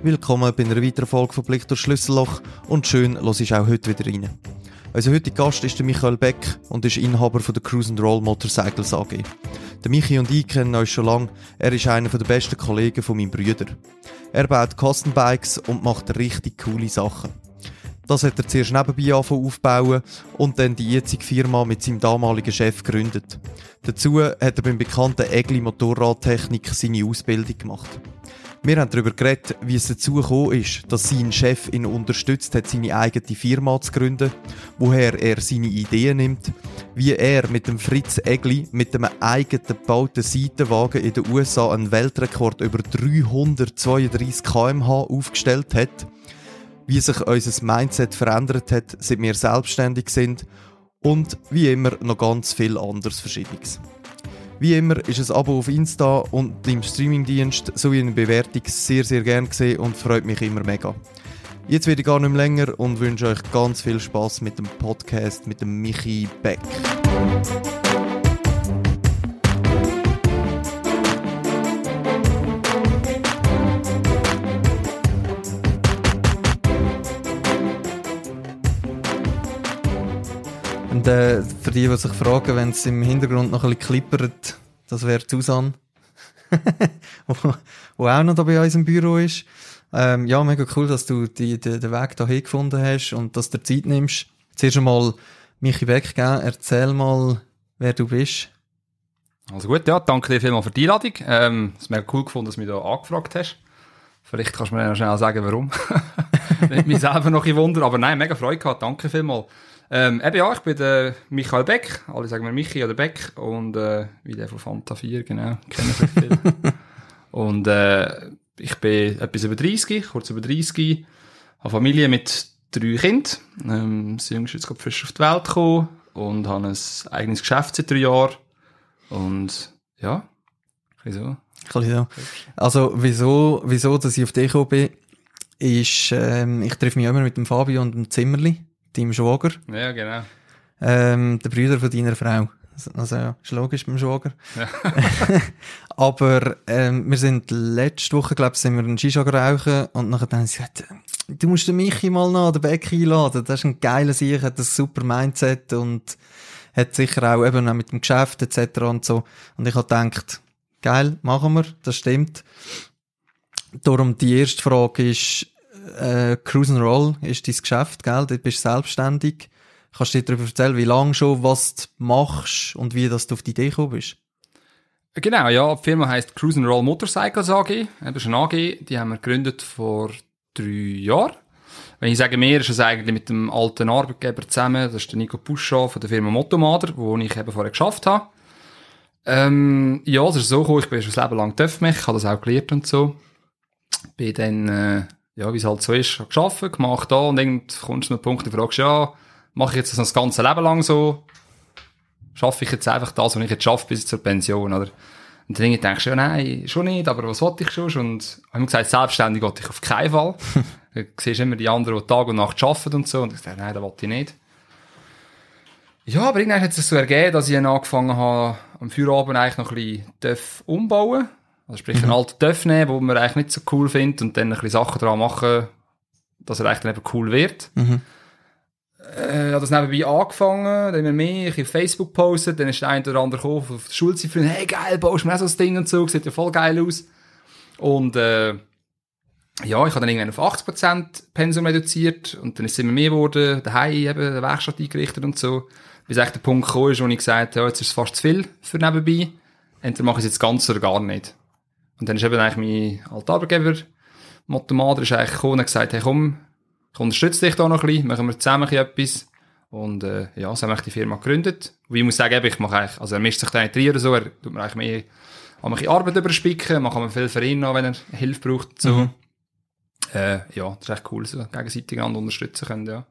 Willkommen bei einer weiteren Folge von Blick durch Schlüsselloch und schön, los ist auch heute wieder rein. Unser heutiger Gast ist der Michael Beck und ist Inhaber von der Cruise and Roll Motorcycles AG. Der Michi und ich kennen uns schon lange. Er ist einer der besten Kollegen von meinem Brüder. Er baut Custom Bikes und macht richtig coole Sachen. Das hat er zuerst nebenbei angefangen aufbauen und dann die jetzige Firma mit seinem damaligen Chef gegründet. Dazu hat er beim bekannten Egli Motorradtechnik seine Ausbildung gemacht. Wir haben darüber geredet, wie es dazu gekommen ist, dass sein Chef ihn unterstützt hat, seine eigene Firma zu gründen, woher er seine Ideen nimmt, wie er mit dem Fritz Egli mit einem eigenen gebauten Seitenwagen in den USA einen Weltrekord über 332 km/h aufgestellt hat, wie sich unser Mindset verändert hat, seit wir selbstständig sind und wie immer noch ganz viel anderes Verschiedenes. Wie immer ist ein Abo auf Insta und im Streamingdienst sowie eine Bewertung sehr, sehr gern gesehen und freut mich immer mega. Jetzt werde ich gar nicht mehr länger und wünsche euch ganz viel Spaß mit dem Podcast mit dem Michi Beck. Und äh, für die, die sich fragen, wenn es im Hintergrund noch ein bisschen klippert, das wäre Susan, wo, auch noch da bei uns im Büro ist. Ähm, ja, mega cool, dass du die, die, den Weg dahin gefunden hast und dass du dir Zeit nimmst. Zuerst einmal Michi gell? erzähl mal, wer du bist. Also gut, ja, danke dir vielmals für die Einladung. Ähm, es ist mega cool gefunden, dass du mich da angefragt hast. Vielleicht kannst du mir noch schnell sagen, warum. Nicht mich selber noch ein Wunder, aber nein, mega Freude gehabt, danke vielmals. Ähm, eben ja, ich bin der Michael Beck, alle sagen mir Michi oder Beck. Und äh, wie der von Fanta 4, genau, kennen sich und äh, ich bin etwas über 30, kurz über 30, habe Familie mit drei Kindern, ähm, das Jüngste ist jetzt gerade frisch auf die Welt gekommen. Und habe ein eigenes Geschäft seit drei Jahren. Und ja, ein so. so. Also wieso, wieso, dass ich auf dich gekommen bin, ist, ähm, ich treffe mich immer mit dem Fabio und dem Zimmerli deinem Schwager. Ja, genau. Ähm, der Brüder von deiner Frau. Also, ja, ist logisch beim Schwager. Ja. Aber, ähm, wir sind letzte Woche, glaube ich, sind wir einen Shisha gerauchen und nachher haben sie gesagt, du musst den Michi mal nach den Beck einladen. Das ist ein geiler Sieg, hat ein super Mindset und hat sicher auch eben auch mit dem Geschäft etc. und so. Und ich habe gedacht, geil, machen wir, das stimmt. Darum die erste Frage ist, äh, Cruise and Roll ist dein Geschäft, gell? Du bist selbstständig. Kannst du dir darüber erzählen, wie lange schon, was du machst und wie dass du auf die Idee gekommen bist? Genau, ja. Die Firma heisst Cruise and Roll Motorcycles AG. Das ist eine AG, die haben wir gegründet vor drei Jahren. Wenn ich sage wir, ist es eigentlich mit dem alten Arbeitgeber zusammen. Das ist der Nico Puscha von der Firma Motomader, wo ich eben vorher geschafft habe. Ähm, ja, es ist so gekommen, ich bin schon das Leben lang TÜV-Mech, habe das auch gelernt und so. Bin dann, äh, ja, wie es halt so ist, geschafft, gemacht da und dann kommst du zu einem Punkt, du fragst, ja, mache ich jetzt das, das ganze Leben lang so? Schaffe ich jetzt einfach das, was ich jetzt schaffe, bis zur Pension, oder? Und dann denkst du, ja, nein, schon nicht, aber was wollte ich schon? Und ich habe gesagt, selbstständig wollte ich auf keinen Fall. du siehst immer die anderen, die Tag und Nacht arbeiten und so, und ich dachte, nein, das wollte ich nicht. Ja, aber irgendwann hat es so ergeben, dass ich dann angefangen habe, am Feierabend eigentlich noch ein bisschen umbauen also sprich, mhm. einen alten TÜV nehmen, den man eigentlich nicht so cool findet und dann ein bisschen Sachen dran machen, dass er eigentlich dann eben cool wird. Mhm. Äh, das nebenbei angefangen, dann haben wir mehr, ich Facebook postet, dann ist der eine oder andere gekommen, auf der Schulzeit, hey geil, baust du mir auch so ein Ding und so, sieht ja voll geil aus. Und äh, ja, ich habe dann irgendwann auf 80% Pensum reduziert und dann ist es immer mehr geworden, daheim eben eine Werkstatt eingerichtet und so. Bis echt der Punkt gekommen ist, wo ich gesagt habe, ja, jetzt ist es fast zu viel für nebenbei. Entweder mache ich es jetzt ganz oder gar nicht. Und dann ist eben eigentlich mein alter Arbeitgeber, Motomader, ist eigentlich gekommen und gesagt, hey komm, ich unterstütze dich da noch ein bisschen, machen wir zusammen etwas. Und äh, ja, so haben wir die Firma gegründet. Und ich muss sagen, ich mache eigentlich, also er mischt sich da nicht rein oder so, er tut mir eigentlich mehr an mich Arbeit überspicken, man kann viel für ihn noch, wenn er Hilfe braucht. So. Mhm. Äh, ja, das ist echt cool, so gegenseitig einander unterstützen können, ja.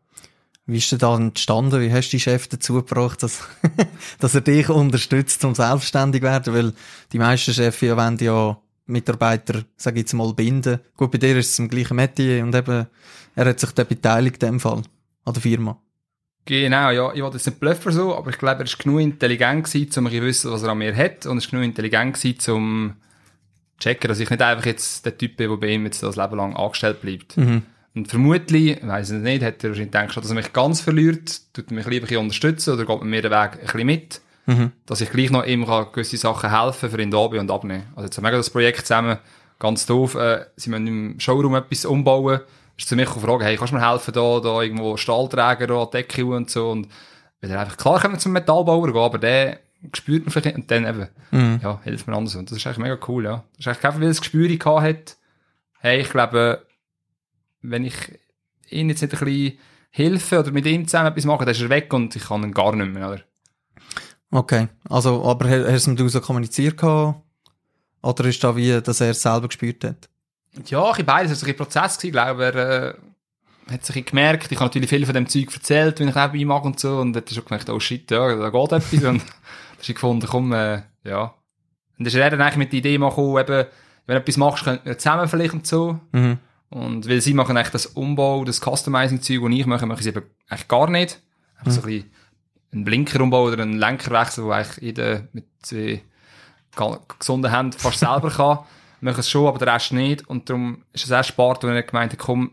Wie ist denn da entstanden? Wie hast du die Chef dazu gebracht, dass, dass er dich unterstützt, um selbstständig zu werden? Weil die meisten Chefs ja wollen ja Mitarbeiter, sage ich jetzt mal, binden. Gut, bei dir ist es im gleichen Metier und eben, er hat sich da beteiligt in dem Fall, an der Firma. Genau, ja, ich wollte jetzt nicht blöffen so, aber ich glaube, er ist genug intelligent gewesen, um zu wissen, was er an mir hat, und er ist genug intelligent gewesen, um checken, dass ich nicht einfach jetzt der Typ bin, der bei ihm jetzt das Leben lang angestellt bleibt. Mhm. Und vermutlich, weiss ich nicht, hat er wahrscheinlich gedacht, dass er mich ganz verliert, tut er mich lieber ein bisschen unterstützen oder geht mit mir den Weg ein bisschen mit, Mhm. dass ich gleich noch ihm kann gewisse Sachen helfen für ihn da bin und abnehmen. Also jetzt haben wir das Projekt zusammen, ganz doof, äh, sie müssen im Showroom etwas umbauen, ist zu mir gefragt, hey, kannst du mir helfen, da, da irgendwo Stahlträger, da, Decke und so und wenn er einfach, klar können wir zum Metallbauer gehen, aber der spürt man vielleicht und dann eben, Mhm. ja, hilft mir anders. Und das ist eigentlich mega cool, ja. Das ist eigentlich einfach, weil das Gespür gehabt hat, hey, ich glaube, wenn ich ihn jetzt nicht ein bisschen helfe oder mit ihm zusammen etwas mache, dann ist er weg und ich kann ihn gar nicht mehr, oder? Okay. Also, aber ha- hast du mit ihm so kommuniziert gehabt? Oder ist da wie, dass er es selber gespürt hat? Ja, ich beides. Es war ein Prozess, ich glaube, er äh, hat sich gemerkt. Ich habe natürlich viel von dem Zeug erzählt, wenn ich neben ihm mag und so. Und hat schon gemerkt, oh shit, ja, da geht etwas. und da ist ich gefunden, komm, äh, ja. Und dann ist er dann eigentlich mit der Idee gekommen, eben, wenn du etwas machst, könnten wir zusammen vielleicht und so. Mhm. Und weil sie machen eigentlich das Umbau, das Customizing-Zeug, das ich mache, machen sie eben eigentlich gar nicht. Einfach so ein bisschen einen Blinkerumbau oder einen Lenkerwechsel, wo eigentlich jeder mit zwei gesunden Händen fast selber kann. Wir machen es schon, aber der Rest nicht. Und darum ist es erst spart, wenn er gemeint hat, komm,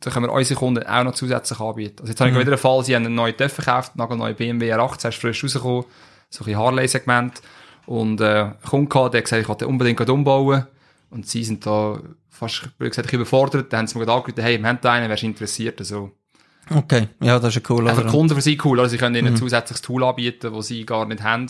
da können wir unsere Kunden auch noch zusätzlich anbieten. Also jetzt habe ich Mhm. wieder einen Fall, sie haben einen neuen TÜV gekauft, einen neuen BMW R8, das ist frisch rausgekommen, so ein Harley-Segment. Und äh, ein Kunde gehabt, der hat gesagt, ich wollte unbedingt umbauen. Und sie sind da fast, blöd gesagt, überfordert. Dann haben sie mir angerufen, hey, wir haben da einen, wärst du interessiert? Also, Okay. Ja, das ist ja cool. Oder? Kunden für sie cool, oder? Sie können ihnen ein Mhm. zusätzliches Tool anbieten, das sie gar nicht haben.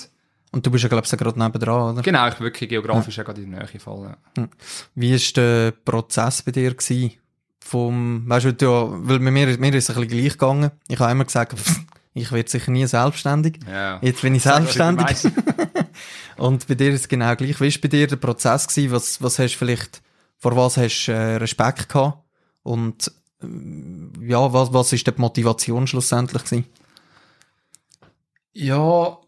Und du bist ja, glaube ich, gerade nebendran, oder? Genau, ich bin wirklich geografisch ja. gerade in der Nähe gefallen. Ja. Wie war der Prozess bei dir gewesen? Vom, weißt du, du, weil mir, mir ist es ein bisschen gleich gegangen. Ich habe immer gesagt, ich werde sicher nie selbstständig. Ja. Jetzt bin ich selbstständig. Und bei dir ist es genau gleich. Wie war bei dir der Prozess gewesen? Was, was hast du vielleicht, vor was hast du äh, Respekt gehabt? Und, ja, was, was ist die Motivation schlussendlich gewesen? Ja,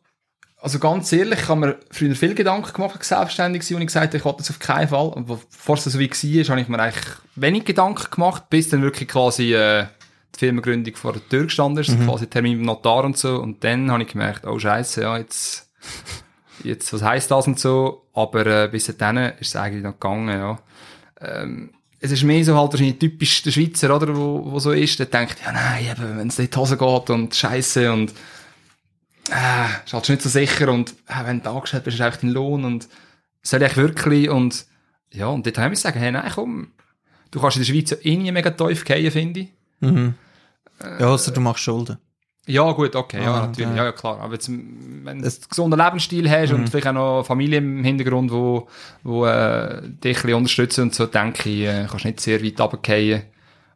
also ganz ehrlich, ich habe mir früher viel Gedanken gemacht, als ich selbstständig war und ich gesagt habe, ich wollte das auf keinen Fall. Und bevor es so wie war, habe ich mir eigentlich wenig Gedanken gemacht, bis dann wirklich quasi äh, die Firmengründung vor der Tür gestanden ist, quasi Termin beim Notar und so. Und dann habe ich gemerkt, oh scheiße, ja, jetzt, jetzt, was heisst das und so. Aber äh, bis dann ist es eigentlich noch gegangen, ja. Ähm, es ist mehr so halt wahrscheinlich typisch der Schweizer, oder, wo, wo so ist, der denkt, ja nein, eben, wenn es in die Hose geht und scheiße und äh, ist halt nicht so sicher und äh, wenn du angestellt bist, ist einfach dein Lohn und soll ich wirklich und ja, und dort haben wir sagen, hey, nein, komm, du kannst in der Schweiz eh nie mega tief fallen, finde ich. Mhm. Ja, also du machst Schulden. Ja, gut, okay, ja, Ah, natürlich, ja. ja, klar. Aber jetzt, wenn du einen gesunden Lebensstil hast und vielleicht auch noch eine Familie im Hintergrund, wo, wo äh, dich ein bisschen unterstützen und so, denke ich, äh, kannst nicht sehr weit runterfallen.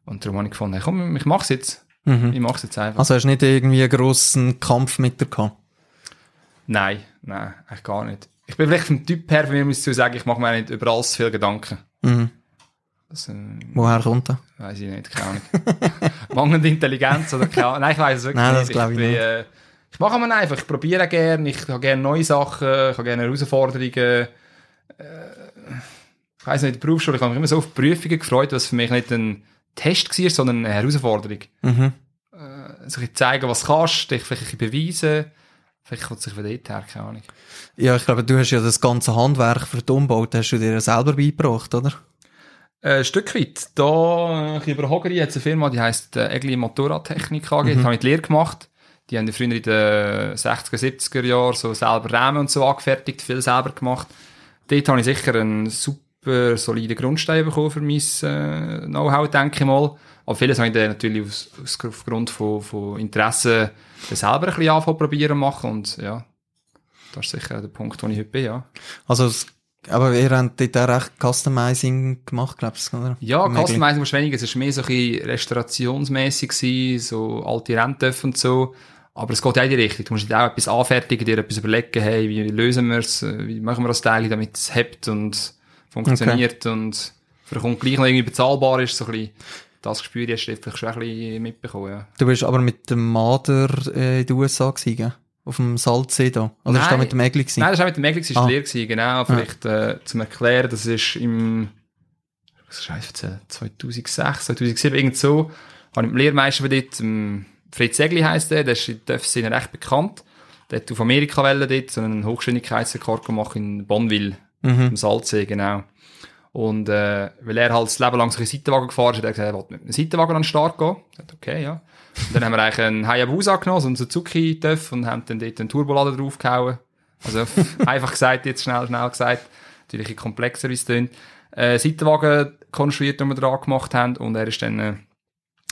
Und darum habe ich gefunden, hey, komm, ich mach's jetzt. Mhm. Ich mach's jetzt einfach. Also hast du nicht irgendwie einen grossen Kampf mit dir gehabt? Nein, nein, eigentlich gar nicht. Ich bin vielleicht vom Typ her, von mir muss ich zu sagen, ich mache mir nicht über alles viel Gedanken. Mhm. Äh, Woher kommt das? weiß ich nicht, keine Ahnung. Mangelnde Intelligenz oder keine Ahnung. Nein, ich weiß es wirklich Nein, nicht. das glaube ich bin, nicht. Äh, ich mache mir einfach, ich probiere gerne, ich habe gerne neue Sachen, ich habe gerne Herausforderungen. Äh, ich weiss nicht, in der Berufsschule, ich habe mich immer so auf Prüfungen gefreut, was für mich nicht ein Test war, sondern eine Herausforderung. Mhm. Äh, so ein zeigen, was kannst, dich vielleicht ein beweisen. Vielleicht kommt es sich von dort her, keine Ahnung. Ja, ich glaube, du hast ja das ganze Handwerk für die Umbauten hast du dir selber beigebracht, oder? Äh, ein Stück weit. Da, äh, über Hogeri hat es eine Firma, die heisst äh, Egli Motorradtechnik AG. Da habe ich die Lehre gemacht. Die haben früher in den 60er, 70er Jahren so selber Rämen und so angefertigt, viel selber gemacht. Dort habe ich sicher einen super soliden Grundstein bekommen für mein äh, Know-how, denke ich mal. Aber vieles habe ich dann natürlich aus, aus, aufgrund von, von Interessen selber ein bisschen anfangen probieren machen. Und ja, das ist sicher der Punkt, wo ich heute bin, ja. Also, aber ihr habt dort auch recht Customizing gemacht, glaubst du, oder? Ja, Möglich. Customizing war weniger. Es war mehr so ein bisschen restaurationsmässig so alte Renntöpfe und so. Aber es geht ja in die Richtung. Du musst halt auch etwas anfertigen, dir etwas überlegen, hey, wie lösen wir es, wie machen wir das Teil, damit es hebt und funktioniert und für den Kunden gleich noch irgendwie bezahlbar ist. So ein bisschen, das Gespür hast du vielleicht schon ein bisschen mitbekommen, ja. Du bist aber mit dem Mader äh, in den USA gewesen? Auf dem Salzsee da. Oder ist Nein. da mit dem Egli gewesen? Nein, das war mit dem Meglis, das war Ah. leer gewesen, genau. Vielleicht, äh, zum Erklären, das ist im, erzählen, 2006, 2007, irgend so, habe ich mit dem Lehrmeister von dort, ähm, Fritz Egli heisst der, der ist in der Szene recht bekannt. Der hat auf Amerika wollen dort so einen Hochgeschwindigkeitsrekord gemacht in Bonneville, Im Salzsee, genau. Und äh, weil er halt das Leben lang so ein Seitenwagen gefahren ist, hat er gesagt, er will mit einem Seitenwagen an den Start gehen. Ich dachte, okay, ja. Und dann haben wir eigentlich einen Hayabusa genommen, so einen Suzuki-Töff und haben dann dort einen Turbolader draufgehauen. Also einfach gesagt, jetzt schnell, schnell gesagt. Natürlich ein komplexer, wie es klingt. Äh, Seitenwagen konstruiert, den wir dran gemacht haben und er ist dann äh,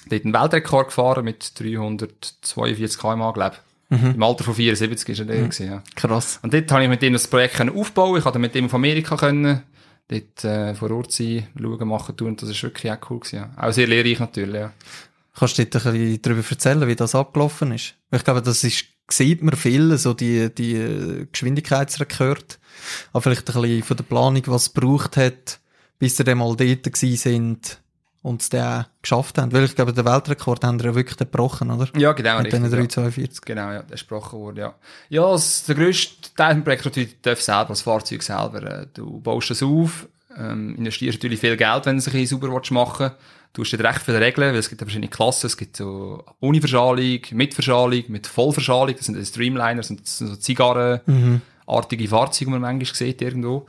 dort einen Weltrekord gefahren mit 342 km/h, glaube ich. Im Alter von 74 ist er der gewesen, ja. Krass. Und dort habe ich mit ihm das Projekt können aufbauen. Ich konnte mit ihm auf Amerika können, dort äh, vor Ort sein, schauen, machen, tun. Das ist wirklich auch cool gewesen, ja. Auch sehr lehrreich natürlich, ja. Kannst du dir ein bisschen darüber erzählen, wie das abgelaufen ist? Ich glaube, das ist, sieht man viel, so die, die Geschwindigkeitsrekord. Aber vielleicht ein bisschen von der Planung, was es gebraucht hat, bis sie dann mal dort gewesen sind und es dann auch geschafft haben. Weil ich glaube, den Weltrekord haben sie ja wirklich gebrochen, oder? Ja, genau, Mit diesen richtig, ja. 342. Genau, ja, der gesprochen wurde, ja. Ja, das, der grösste Teil des Projekts ist natürlich TÜV selber, das Fahrzeug selber. Äh, Du baust das auf, ähm, investierst natürlich viel Geld, wenn du es ein bisschen sauber willst machen Du hast dort recht viele Regeln, weil es gibt ja verschiedene Klassen. Es gibt so ohne Verschalung, mit Verschalung, mit Vollverschalung. Das sind die Streamliner, das sind so Zigarrenartige Fahrzeuge, die man manchmal sieht irgendwo.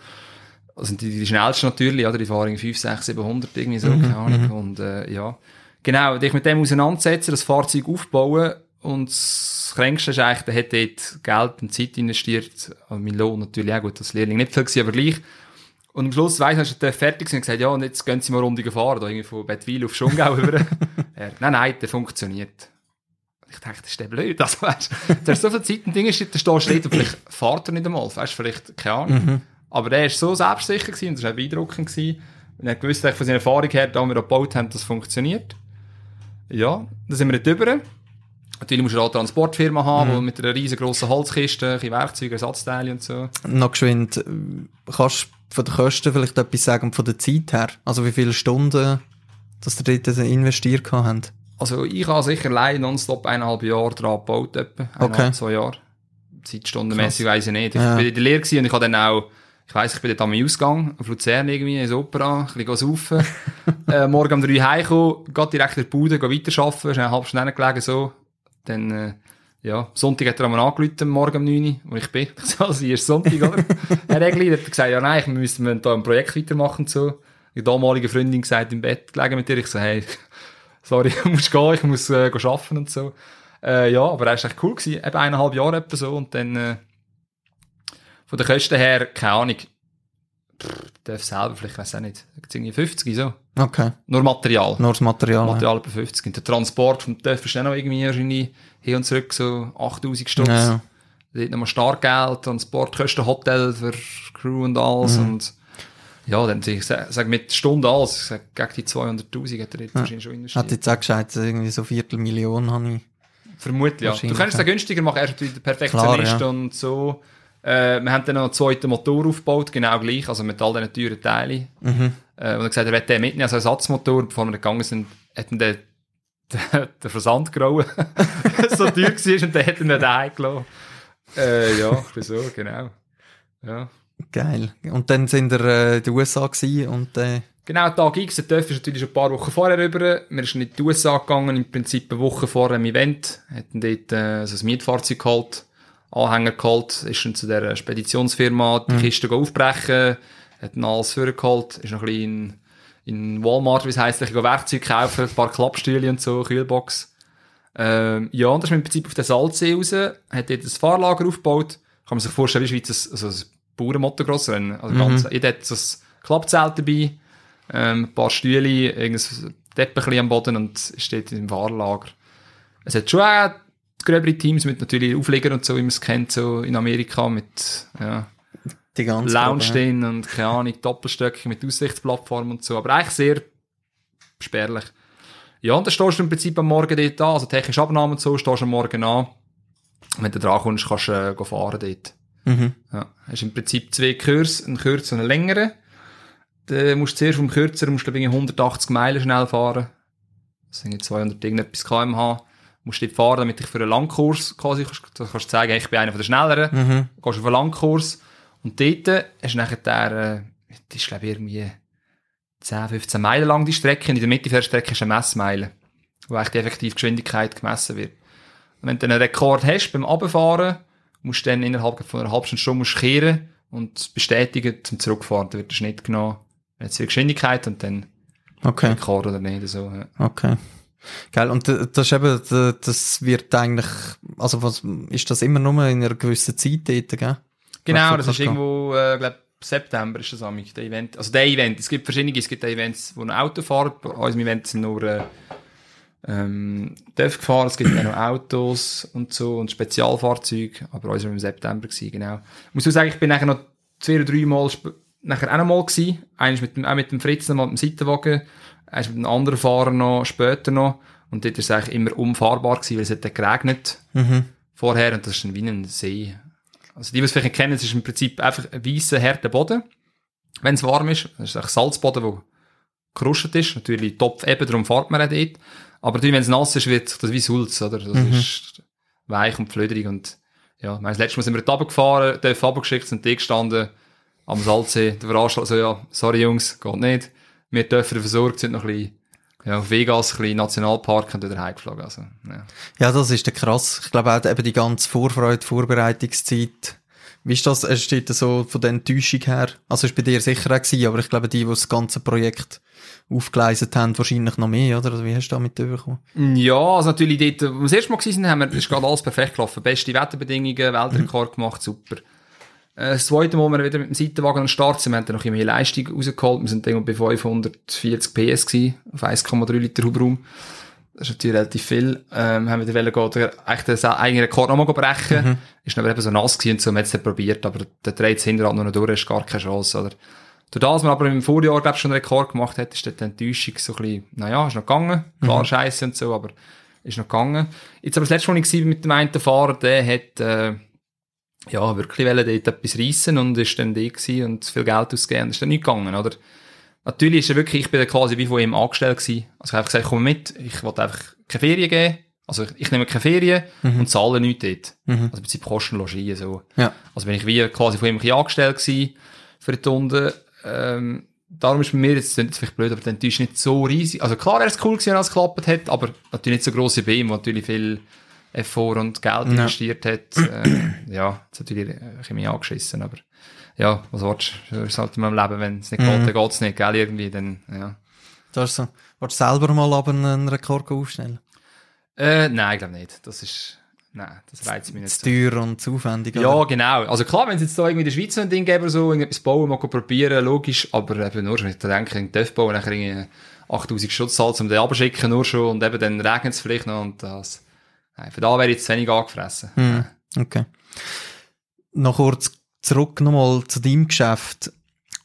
Das sind die, die schnellsten natürlich, oder? Die fahren irgendwie 5, 6, 700, irgendwie so, keine Ahnung. Und, äh, ja. Genau, dich mit dem auseinandersetzen, das Fahrzeug aufbauen. Und das Kränkste ist eigentlich, der hat dort Geld und Zeit investiert. Und mein Lohn natürlich auch gut, das Lehrling nicht viel gewesen, aber gleich. Und am Schluss, weiss ich, er fertig gewesen und gesagt, ja, und jetzt gehen sie mal Rundigen fahren, da irgendwie von Bettwil auf Schongau rüber. er, nein, nein, der funktioniert. Ich dachte, das ist der blöd. Also, weißt, du hast so viel Zeit und Dinge, da stehst du dort und vielleicht fährt er nicht einmal. Weißt, vielleicht, keine Ahnung. Aber der war so selbstsicher gewesen, und das war auch beeindruckend gewesen. Und er hat gewusst, von seiner Erfahrung her, da wir gebaut haben, das funktioniert. Ja, da sind wir nicht drüber. Natürlich musst du auch eine Transportfirma haben, die mit einer riesengroßen Holzkiste, ein Werkzeuge, Ersatzteile und so. Noch geschwind, äh, kannst du von den Kosten vielleicht etwas sagen von der Zeit her? Also wie viele Stunden, dass ihr dort investiert habt? Also ich habe sicher allein nonstop eineinhalb Jahre dran gebaut, etwa. Okay. zwei Jahre. Zeitstundenmässig weiss ich nicht. Ich Ja. bin in der Lehre und ich habe dann auch, ich weiss, ich bin dort am Ausgang, auf Luzern irgendwie, ins Opera, ein bisschen saufen. äh, morgen um drei heimgekommen, geht direkt in die Bude, geh weiterarbeiten, ist eine halbe Stunde gelegen, so. Dann, äh, ja, Sonntag hat er einmal angerufen, morgen um 9 Uhr, wo ich bin. Ich so, also, hier ist Sonntag, oder? Herr hat gesagt, ja, nein, müsste mir da ein Projekt weitermachen, so. Die damalige Freundin gesagt, im Bett gelegen mit dir. Ich so, hey, sorry, ich muss gehen, ich muss äh, gehen arbeiten und so. Äh, ja, aber er war echt cool gewesen, eben eineinhalb Jahre etwa so und dann äh, von den Kosten her, keine Ahnung, darf selber vielleicht, weiß auch nicht, irgendwie 50 so, Okay. nur Material. Nur das Material. ja. Material etwa 50 und der Transport vom TÜV ist dann noch irgendwie wahrscheinlich hin und zurück so 8000 Stutz. Ja, ja. Dort nochmal Startgeld, Transportkosten, Hotel für Crew und alles Mhm. und ja, dann ich sag, mit Stunden alles, ich sag, gegen die 200'000 hat er jetzt wahrscheinlich schon investiert. Hat jetzt auch gesagt, irgendwie so Viertelmillion habe ich. Vermutlich, ja. Du kannst es ja. auch günstiger machen, er ist natürlich der Perfektionist Klar, ja. und so. Äh, wir haben dann noch einen zweiten Motor aufgebaut, genau gleich, also mit all diesen teuren Teilen. Mhm. Äh, und er gesagt, er will den mitnehmen, also Ersatzmotor, bevor wir gegangen sind, hat ihn der, der, der Versand grauen. so teuer war und dann hat ihn den heimgelassen. Äh, ja, wieso, genau. Ja. Geil. Und dann sind wir äh, in den USA und äh, Genau, Tag X, der TÜV ist natürlich schon ein paar Wochen vorher rüber. Wir sind in die USA gegangen, im Prinzip eine Woche vor dem Event. Hatten dort äh, so ein Mietfahrzeug geholt, Anhänger geholt, ist dann zu der Speditionsfirma die Kiste go aufbrechen, hat dann alles vorgeholt, ist noch ein bisschen in, in Walmart, wie es heisst, ein Werkzeug kaufen, ein paar Klappstühle und so, Kühlbox. Ähm, ja, und dann ist im Prinzip auf den Salzsee raus, hat dort ein Fahrlager aufgebaut. Kann man sich vorstellen, wie Schweiz ein, also ein Bauernmotocross-Rennen. Also ganz, jeder hat so ein Klappzelt dabei, ähm, ein paar Stühle, irgendein Teppich am Boden und steht im Fahrlager. Es hat schon auch gröbere Teams mit natürlich Aufliegern und so, wie man es kennt, so in Amerika mit, ja, die ganze Lounge stehen und keine Ahnung, Doppelstöcke mit Aussichtsplattform und so, aber eigentlich sehr spärlich. Ja, und dann stehst du im Prinzip am Morgen dort an, also technische Abnahme und so, stehst du am Morgen an. Und wenn du dran kommst, kannst du äh, fahren dort. Mhm. Ja, hast im Prinzip zwei Kurs, einen kürzer und einen längeren. Dann musst du zuerst vom kürzeren, musst du, glaube ich, 180 Meilen schnell fahren. Das sind irgendwie 200 irgendetwas kmh. Musst dort fahren, damit ich für einen Langkurs quasi, kannst, kannst sagen, ich bin einer von der Schnelleren. Mhm. Gehst auf einen Langkurs. Und dort hast du nachher der, äh, das ist, glaube ich, irgendwie 10, 15 Meilen lang die Strecke. Und in der Mitte der Strecke ist eine Messmeile, wo eigentlich die effektive Geschwindigkeit gemessen wird. Und wenn du einen Rekord hast beim Abfahren, musst du dann innerhalb von einer halben Stunde musst du kehren und bestätigt zum Zurückfahren. Da wird der Schnitt genommen, jetzt die Geschwindigkeit und dann Okay. Rekord oder nicht. So, ja. Okay. Geil, und das ist eben, das wird eigentlich, also was, ist das immer nur in einer gewissen Zeit dort, gell? Genau, das ist irgendwo, äh, glaub, September ist das amig, der Event. Also der Event, es gibt verschiedene, es gibt Events, wo noch Auto fahren, bei unserem Event sind nur äh, ähm, TÜV gefahren, es gibt auch noch Autos und so und Spezialfahrzeuge, aber unser war im September gewesen, genau. Ich muss auch sagen, ich bin nachher noch zwei oder drei Mal nachher auch noch mal gewesen, eines mit dem, auch mit dem Fritz noch mal mit dem Seitenwagen, eines mit einem anderen Fahrer noch, später noch und dort ist es eigentlich immer unfahrbar gewesen, weil es hat geregnet Mhm. vorher und das ist ein wie ein See. Also die, die es vielleicht kennen, es ist im Prinzip einfach ein weißer, harter Boden, wenn es warm ist. Das ist ein Salzboden, der gerustet ist. Natürlich Topf eben, darum fährt man auch dort. Aber natürlich, wenn es nass ist, wird das wie Sulz, oder? Das ist weich und flöderig und ja, ich meine, das letzte Mal sind wir dort gefahren, dort runtergeschickt, sind die gestanden am Salzsee. Der Veranstalter so, ja, sorry Jungs, geht nicht. Wir dürfen versorgt, sind noch ein bisschen ja, Vegas, ein bisschen Nationalpark und wieder heimgeflogen. Also, ja. Ja, das ist der krass. Ich glaube auch eben die ganze Vorfreude, Vorbereitungszeit. Wie ist das, es steht so von der Enttäuschung her? Also ist bei dir sicher auch gewesen, aber ich glaube, die, die das ganze Projekt aufgeleistet haben, wahrscheinlich noch mehr, oder? Also wie hast du damit bekommen? Ja, also natürlich dort, wo wir das erste Mal gewesen sind, haben wir, ist gerade alles perfekt gelaufen. Beste Wetterbedingungen, Weltrekord gemacht, super. Äh, Das zweite Mal, wir wieder mit dem Seitenwagen an den Start sind, wir haben dann noch bisschen mehr Leistung rausgeholt. Wir sind dann bei 540 PS gewesen, auf 1,3 Liter Hubraum. Das ist natürlich relativ viel. Ähm, haben wir den Welle gehen, eigentlich den eigenen Rekord nochmal brechen. Ist dann aber eben so nass gewesen und so, wir haben es dann probiert, aber der dreht das Hinterrad noch durch, ist gar keine Chance, oder? Durch das, man aber im Vorjahr, glaube ich, schon einen Rekord gemacht hat, ist dort die Enttäuschung so ein bisschen, naja, ist noch gegangen. Klar, scheiße und so, aber ist noch gegangen. Jetzt aber das letzte Mal, ich war mit dem einen Fahrer, der hat, äh, ja, wirklich wollte dort etwas reissen und ist dann da gewesen und viel Geld ausgegeben und ist dann nicht gegangen, oder? Natürlich ist er wirklich, ich bin quasi wie von ihm angestellt gewesen. Also ich habe einfach gesagt, komm mit, ich wollte einfach keine Ferien geben. Also ich, ich nehme keine Ferien und zahle nichts dort. Also im Prinzip Kosten Logien, so. Ja. Also bin ich wie quasi von ihm ein bisschen angestellt gewesen für die Runde. Ähm, darum ist bei mir, jetzt klingt jetzt vielleicht blöd, aber dann ist nicht so riesig. Also klar wäre es cool gewesen, wenn es geklappt hat, aber natürlich nicht so grosse bei ihm, wo natürlich viel Effort und Geld investiert hat. Äh, ja, das hat natürlich ein bisschen angeschissen, aber ja, was willst du? Das ist halt in meinem Leben, wenn es nicht geht, dann geht es nicht, gell, irgendwie, dann, ja. Das ist so. Willst du selber mal aber einen Rekord aufstellen? Äh, nein, ich glaube nicht. Das ist, nein, das reizt mich nicht Zu so. teuer und zu aufwendig, Ja, oder? genau. Also klar, wenn es jetzt da irgendwie in der Schweiz so ein Ding gäbe oder so, irgendetwas bauen, mal probieren, logisch, aber eben nur ich da denke, ich darf bauen, dann irgendwie 8000 Schutz zahlt, um den abschicken nur schon, und eben dann regnet es vielleicht noch, und das, nein, für da wäre ich jetzt zu wenig angefressen. Hm, okay. Noch kurz zurück nochmal zu deinem Geschäft.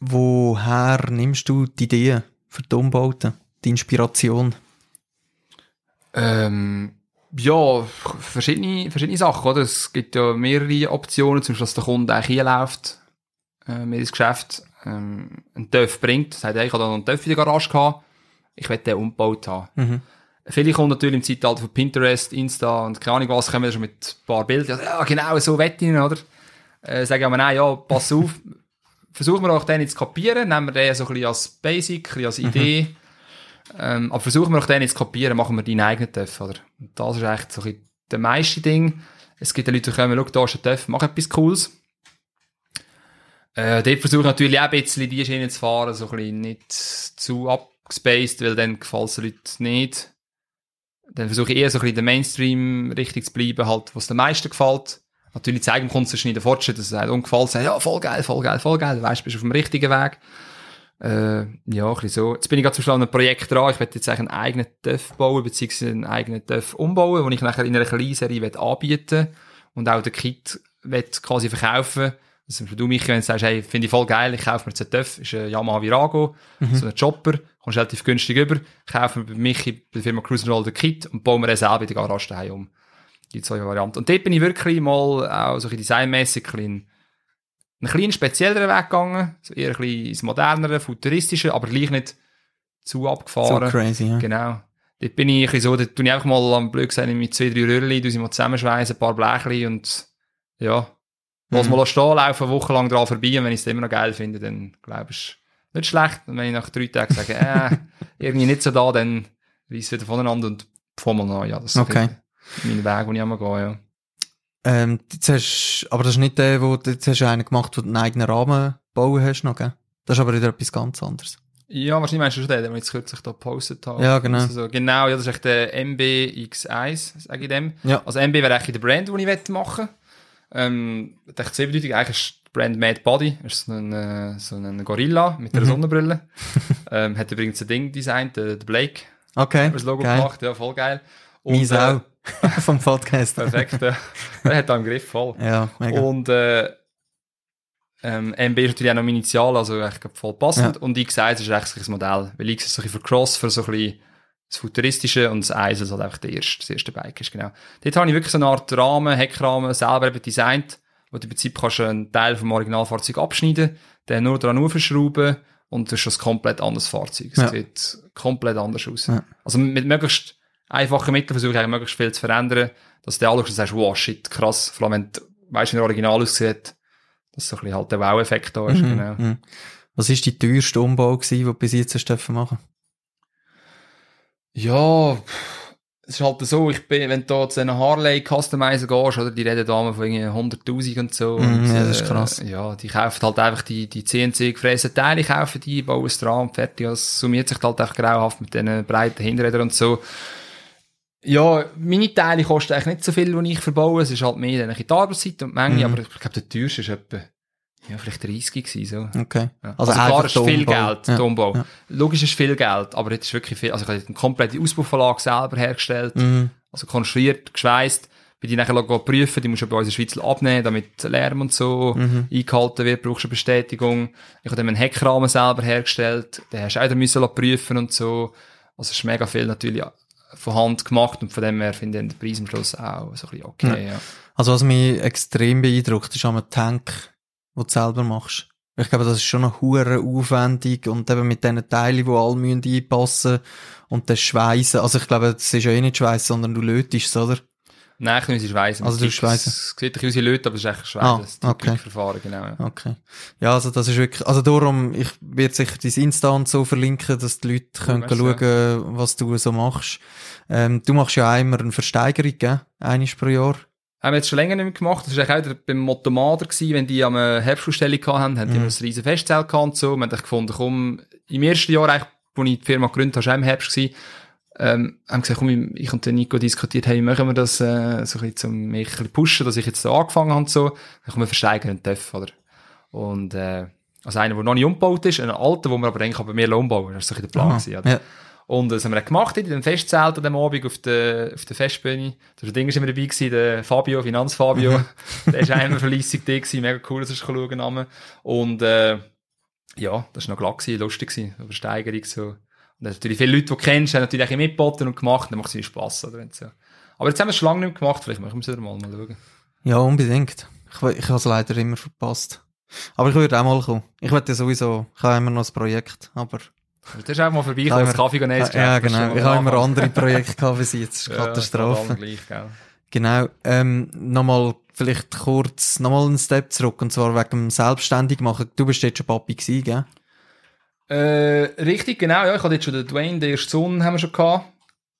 Woher nimmst du die Ideen für die Umbauten? Die Inspiration? Ähm, ja, verschiedene, verschiedene Sachen, oder? Es gibt ja mehrere Optionen, zum Beispiel, dass der Kunde eigentlich hier läuft, äh, mir ins Geschäft, ähm, einen TÜV bringt. Das heißt, ich habe da noch einen TÜV in der Garage gehabt. Ich will den umgebaut haben. Mhm. Viele Kunden natürlich im Zeitalter von Pinterest, Insta und keine Ahnung was, kommen schon mit ein paar Bildern. Ja, genau, so ihn, oder? Äh, sagen aber, nein, ja, pass auf. Versuchen wir auch den jetzt zu kapieren, nehmen wir den so ein bisschen als Basic, ein bisschen als Idee. Ähm, aber versuchen wir auch den jetzt zu kapieren, machen wir deinen eigenen TÜV, oder? Und das ist eigentlich so ein bisschen der meiste Ding. Es gibt ja Leute, die kommen, schau, da ist ein TÜV, mach etwas Cooles. Äh, dort versuche ich natürlich auch ein bisschen die Schiene zu fahren, so ein bisschen nicht zu abgespaced, weil dann gefällt es den Leuten nicht. Dann versuche ich eher so ein bisschen in der Mainstream richtig zu bleiben, halt, was den meisten gefällt. Natürlich zeigen kommt es nicht der Fortschritt, dass es halt ungefallen sagt, ja, voll geil, voll geil, voll geil, du weißt, bist auf dem richtigen Weg. Äh, ja, ein bisschen so. Jetzt bin ich gerade zum Beispiel an einem Projekt dran, ich werde jetzt eigentlich einen eigenen TÜV bauen, beziehungsweise einen eigenen TÜV umbauen, den ich nachher in einer kleinen Serie anbieten und auch den Kit quasi verkaufen. Also für du, Michi, wenn du sagst, hey, finde ich voll geil, ich kaufe mir jetzt einen TÜV, ist ein Yamaha Virago, so ein Chopper, kommst relativ günstig über, kaufe mir bei Michi, bei der Firma Cruise Roll den Kit und baue mir den selber in der Garage daheim um. Die zwei Varianten. Und dort bin ich wirklich mal auch so ein designmässig ein einen kleinen spezielleren Weg gegangen, so eher ein bisschen ins modernere, futuristische, aber gleich nicht zu So abgefahren. crazy, ja. Genau. Dort bin ich ein so, dort tue ich einfach mal am blöd gesagt mit zwei, drei Röhrchen, tue sie mal zusammenschweißen, ein paar Blechchen und ja, lass Mhm. mal stehen, laufe eine Woche lang dran vorbei und wenn ich es immer noch geil finde, dann glaube ich, nicht schlecht. Und wenn ich nach drei Tagen sage, äh, irgendwie nicht so da, dann reiss wieder voneinander und fahr mal neu. Ja, das ist Okay. mein Weg, den ich immer gehe, ja. Ähm, jetzt hast, aber das ist nicht der, wo, jetzt hast du einen gemacht, wo du einen eigenen Rahmen bauen hast noch, gell? Das ist aber wieder etwas ganz anderes. Ja, wahrscheinlich meinst du schon den, den wir jetzt kürzlich da gepostet haben. Ja, genau. Also, genau, ja, das ist echt der MBX1, sage ich dem. Ja. Also MB wäre eigentlich der Brand, den ich machen möchte. Ähm, ich dachte, sehr bedeutig, eigentlich ist Brand Mad Body, das ist so ein, äh, so ein Gorilla mit einer Mhm. Sonnenbrille. ähm, hat übrigens ein Ding designt, der, der Blake, Okay, hat das Logo geil. gemacht, ja, voll geil. Mies äh, auch. Vom Podcast. Perfekt, ja. Er hat da im Griff voll. Ja, mega. Und äh, ähm, MB ist natürlich auch noch Initial, also eigentlich voll passend. Und X1 ist eigentlich ein Modell, weil X ist so ein bisschen für Cross, für so ein bisschen das Futuristische und das 1 ist halt einfach der erste, das erste Bike ist, genau. Dort habe ich wirklich so eine Art Rahmen, Heckrahmen selber eben designt, wo du im Prinzip kannst du einen Teil vom Originalfahrzeug abschneiden, den nur dran aufschrauben und das ist ein komplett anderes Fahrzeug. Es Ja. sieht komplett anders aus. Ja. Also mit möglichst einfachen Mitteln versuche ich eigentlich möglichst viel zu verändern, dass du anschaust und sagst, wow, shit, krass, vor allem wenn du weißt, wie ein Original aussieht, dass so ein bisschen halt der Wow-Effekt da ist, Mhm, genau. mhm. Was war die teuerste Umbau, gewesen, den du bis jetzt hast machen Ja, pff, es ist halt so, ich bin, wenn du da zu einem Harley Customizer gehst, oder, die reden da mal von irgendwie 100.000 und so. Mhm, und, ja, das ist äh, krass. Ja, die kaufen halt einfach die, die CNC gefrästen Teile, kaufen die, bauen es dran und fertig. Das summiert sich halt echt grauhaft mit diesen breiten Hinterrädern und so. Ja, meine Teile kosten eigentlich nicht so viel, die ich verbaue. Es ist halt mehr dann die Arbeitszeit und die Menge, Mhm. aber ich glaube, der teuerste ist etwa, ja, vielleicht 30 gewesen, so. Okay. Ja. Also Also, klar, es ist viel. Geld, Ja. der Umbau. Ja. Logisch ist viel Geld, aber jetzt ist wirklich viel, also ich habe eine komplette Ausbauverlage selber hergestellt, Mhm. also konstruiert, geschweißt, bei die nachher prüfen, die musst du bei uns in der Schweiz abnehmen, damit Lärm und so Mhm. eingehalten wird, brauchst du eine Bestätigung. Ich habe dann einen Heckrahmen selber hergestellt, den hast du auch müssen prüfen und so. Also es ist mega viel natürlich von Hand gemacht und von dem her finde ich den Preis am Schluss auch so ein bisschen okay, ja. Also was mich extrem beeindruckt, ist am Tank, den du selber machst. Ich glaube, das ist schon noch hure aufwendig und eben mit diesen Teilen, die alle müssen einpassen und das Schweißen. Also ich glaube, das ist ja eh nicht Schweißen, sondern du lötest es, oder? Nein, ich muss schweißen. Also du schweißen. Es sieht ein bisschen Leute, aber es ist echt Ah, schweißen. Das okay. Verfahren, genau. Ja. Okay. Ja, also das ist wirklich, also darum, ich werde sicher dein Insta und so verlinken, dass die Leute können merci, schauen, was du so machst. Ähm, du machst ja auch immer eine Versteigerung, gell? Eines pro Jahr. Haben wir jetzt schon länger nicht mehr gemacht. Das war eigentlich auch wieder beim Motomader gewesen, wenn die am äh, Herbstausstellung hatten, haben die Mhm. ein riesen Festzelt gehabt und so. Wir haben gefunden, komm, im ersten Jahr eigentlich, wo ich die Firma gegründet habe, war im Herbst gewesen, ähm, haben gesagt, komm, ich und der Nico diskutiert, hey, machen wir das, äh, so ein bisschen zum mich ein pushen, dass ich jetzt da angefangen habe und so. Dann kommen wir versteigern TÜV, oder? Und, äh, also einer, der noch nicht umgebaut ist, einen alten, den wir aber eigentlich bei mir umbauen. Das war so ein bisschen der Plan gewesen, oder? Ja. Und das haben wir dann gemacht in dem Festzelt an dem Abend auf der, auf der Festbühne. Der Ding ist immer dabei gewesen, der Fabio, Finanzfabio. der ist auch immer verleissig da gewesen, mega cool, dass er schauen kann. Und, äh, ja, das war noch glatt gewesen, lustig gewesen, eine Steigerung so. Und natürlich viele Leute, die du kennst, haben natürlich auch mitgeboten und gemacht, dann macht es irgendwie Spass, oder? Wenn so. Aber jetzt haben wir es schon lange nicht mehr gemacht, vielleicht machen wir es mal, mal schauen. Ja, unbedingt. Ich, ich habe es leider immer verpasst. Aber ich würde auch mal kommen. Ich werde ja sowieso, ich habe immer noch ein Projekt, aber... Also, das ist einfach mal vorbei, Ja, das immer- Kaffee gehen, ja, ist genau. Ich habe immer andere Projekte gehabt bis jetzt. Das ist Ja, Katastrophe. allen gleich, gell. Genau. Ähm, nochmal, vielleicht kurz, nochmal einen Step zurück, und zwar wegen dem Selbstständig machen. Du bist jetzt schon Papi gewesen, gell? Äh, richtig, genau, ja. Ich hatte jetzt schon den Dwayne, den ersten Sohn haben wir schon gehabt.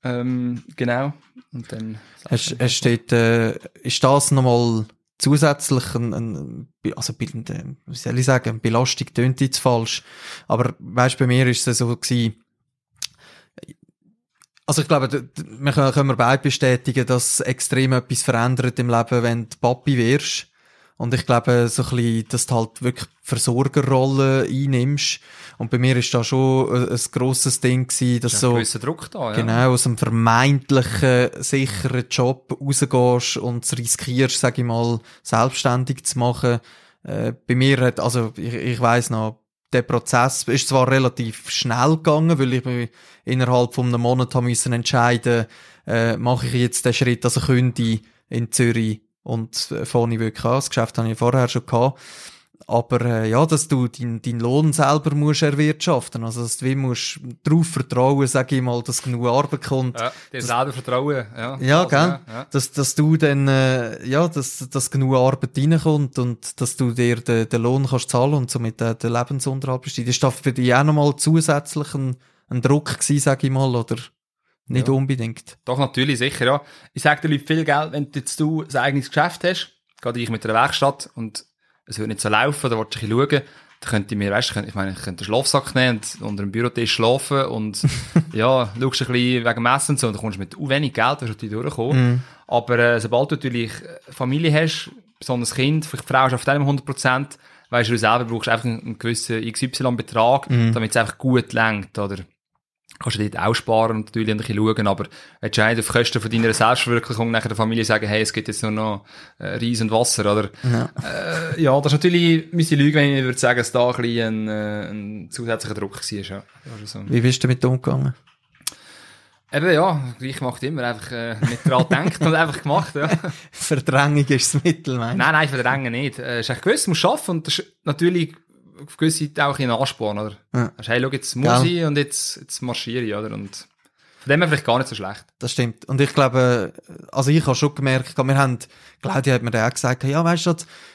Ähm, genau. Und dann. Hast, hast dort, äh, ist das nochmal zusätzlich ein, ein also, ein- wie soll ich sagen, eine Belastung tönt jetzt falsch. Aber, weißt, bei mir ist es so gewesen, also ich glaube, wir können, können wir beide bestätigen, dass extrem etwas verändert im Leben, wenn du Papi wirst. Und ich glaube, so ein bisschen, dass du halt wirklich Versorgerrolle einnimmst. Und bei mir ist da schon ein, ein grosses Ding gewesen, dass ist so... Druck da, ja. Genau, aus einem vermeintlichen, sicheren Job rausgehst und es riskierst, sag ich mal, selbstständig zu machen. Äh, bei mir hat, also ich, ich weiss noch, der Prozess ist zwar relativ schnell gegangen, weil ich mich innerhalb von einem Monat haben müssen entscheiden, äh, mache ich jetzt den Schritt, dass ich kündige in Zürich und äh, ich wirklich an. Das Geschäft habe ich vorher schon gehabt. Aber äh, ja, dass du deinen dein Lohn selber musst erwirtschaften, also dass du wie musst darauf vertrauen, sag ich mal, dass genug Arbeit kommt, Ja, dir selber vertrauen, ja. Ja, Also, gell? Ja. dass, dass du dann, äh, ja, dass, dass genug Arbeit reinkommt und dass du dir den, den Lohn kannst zahlen und somit äh, den Lebensunterhalt bestehen. Das war für dich auch nochmal zusätzlich ein, ein Druck gewesen, sag ich mal, oder Nicht Ja. unbedingt. Doch, natürlich, sicher, ja. Ich sage den Leuten viel Geld, wenn du jetzt du ein eigenes Geschäft hast, gerade ich mit einer Werkstatt und es würde nicht so laufen, du ein bisschen schauen, dann könnte ich mir, weißt du, ich ich meine, ich könnte einen Schlafsack nehmen und unter dem Bürotisch schlafen und, ja, schaust ein bisschen wegen dem Essen und so, und dann kommst du mit wenig Geld, du durchkommen. Aber, äh, sobald du natürlich Familie hast, besonders Kind, vielleicht die Frau schafft auch nicht 100%, weißt du, du selber brauchst einfach einen, einen gewissen XY-Betrag, damit es einfach gut lenkt, oder? Kannst du dort auch sparen und natürlich ein bisschen schauen, aber nicht auf Kosten von deiner Selbstverwirklichung nachher der Familie sagen, hey, es gibt jetzt nur noch äh, Reis und Wasser, oder? Ja. Äh, ja, das ist natürlich, müsste ich lügen, wenn ich würde sagen, dass da ein bisschen ein, äh, ein zusätzlicher Druck war, ja. Ist so. Wie bist du damit umgegangen? Eben, ja, ich macht immer einfach äh, nicht dran gedacht und einfach gemacht, ja. Verdrängung ist das Mittel, meinst du? Nein, nein, verdrängen nicht. Äh, ist echt gewiss, du musst arbeiten und das ist natürlich auf gewisse Zeit auch ein Ansporn, oder? Ja. Also, hey, schau, jetzt muss Gell. ich und jetzt, jetzt marschiere ich, oder? Und von dem her vielleicht gar nicht so schlecht. Das stimmt. Und ich glaube, also ich habe schon gemerkt, wir haben, Claudia hat mir dann auch gesagt, ja, weißt du,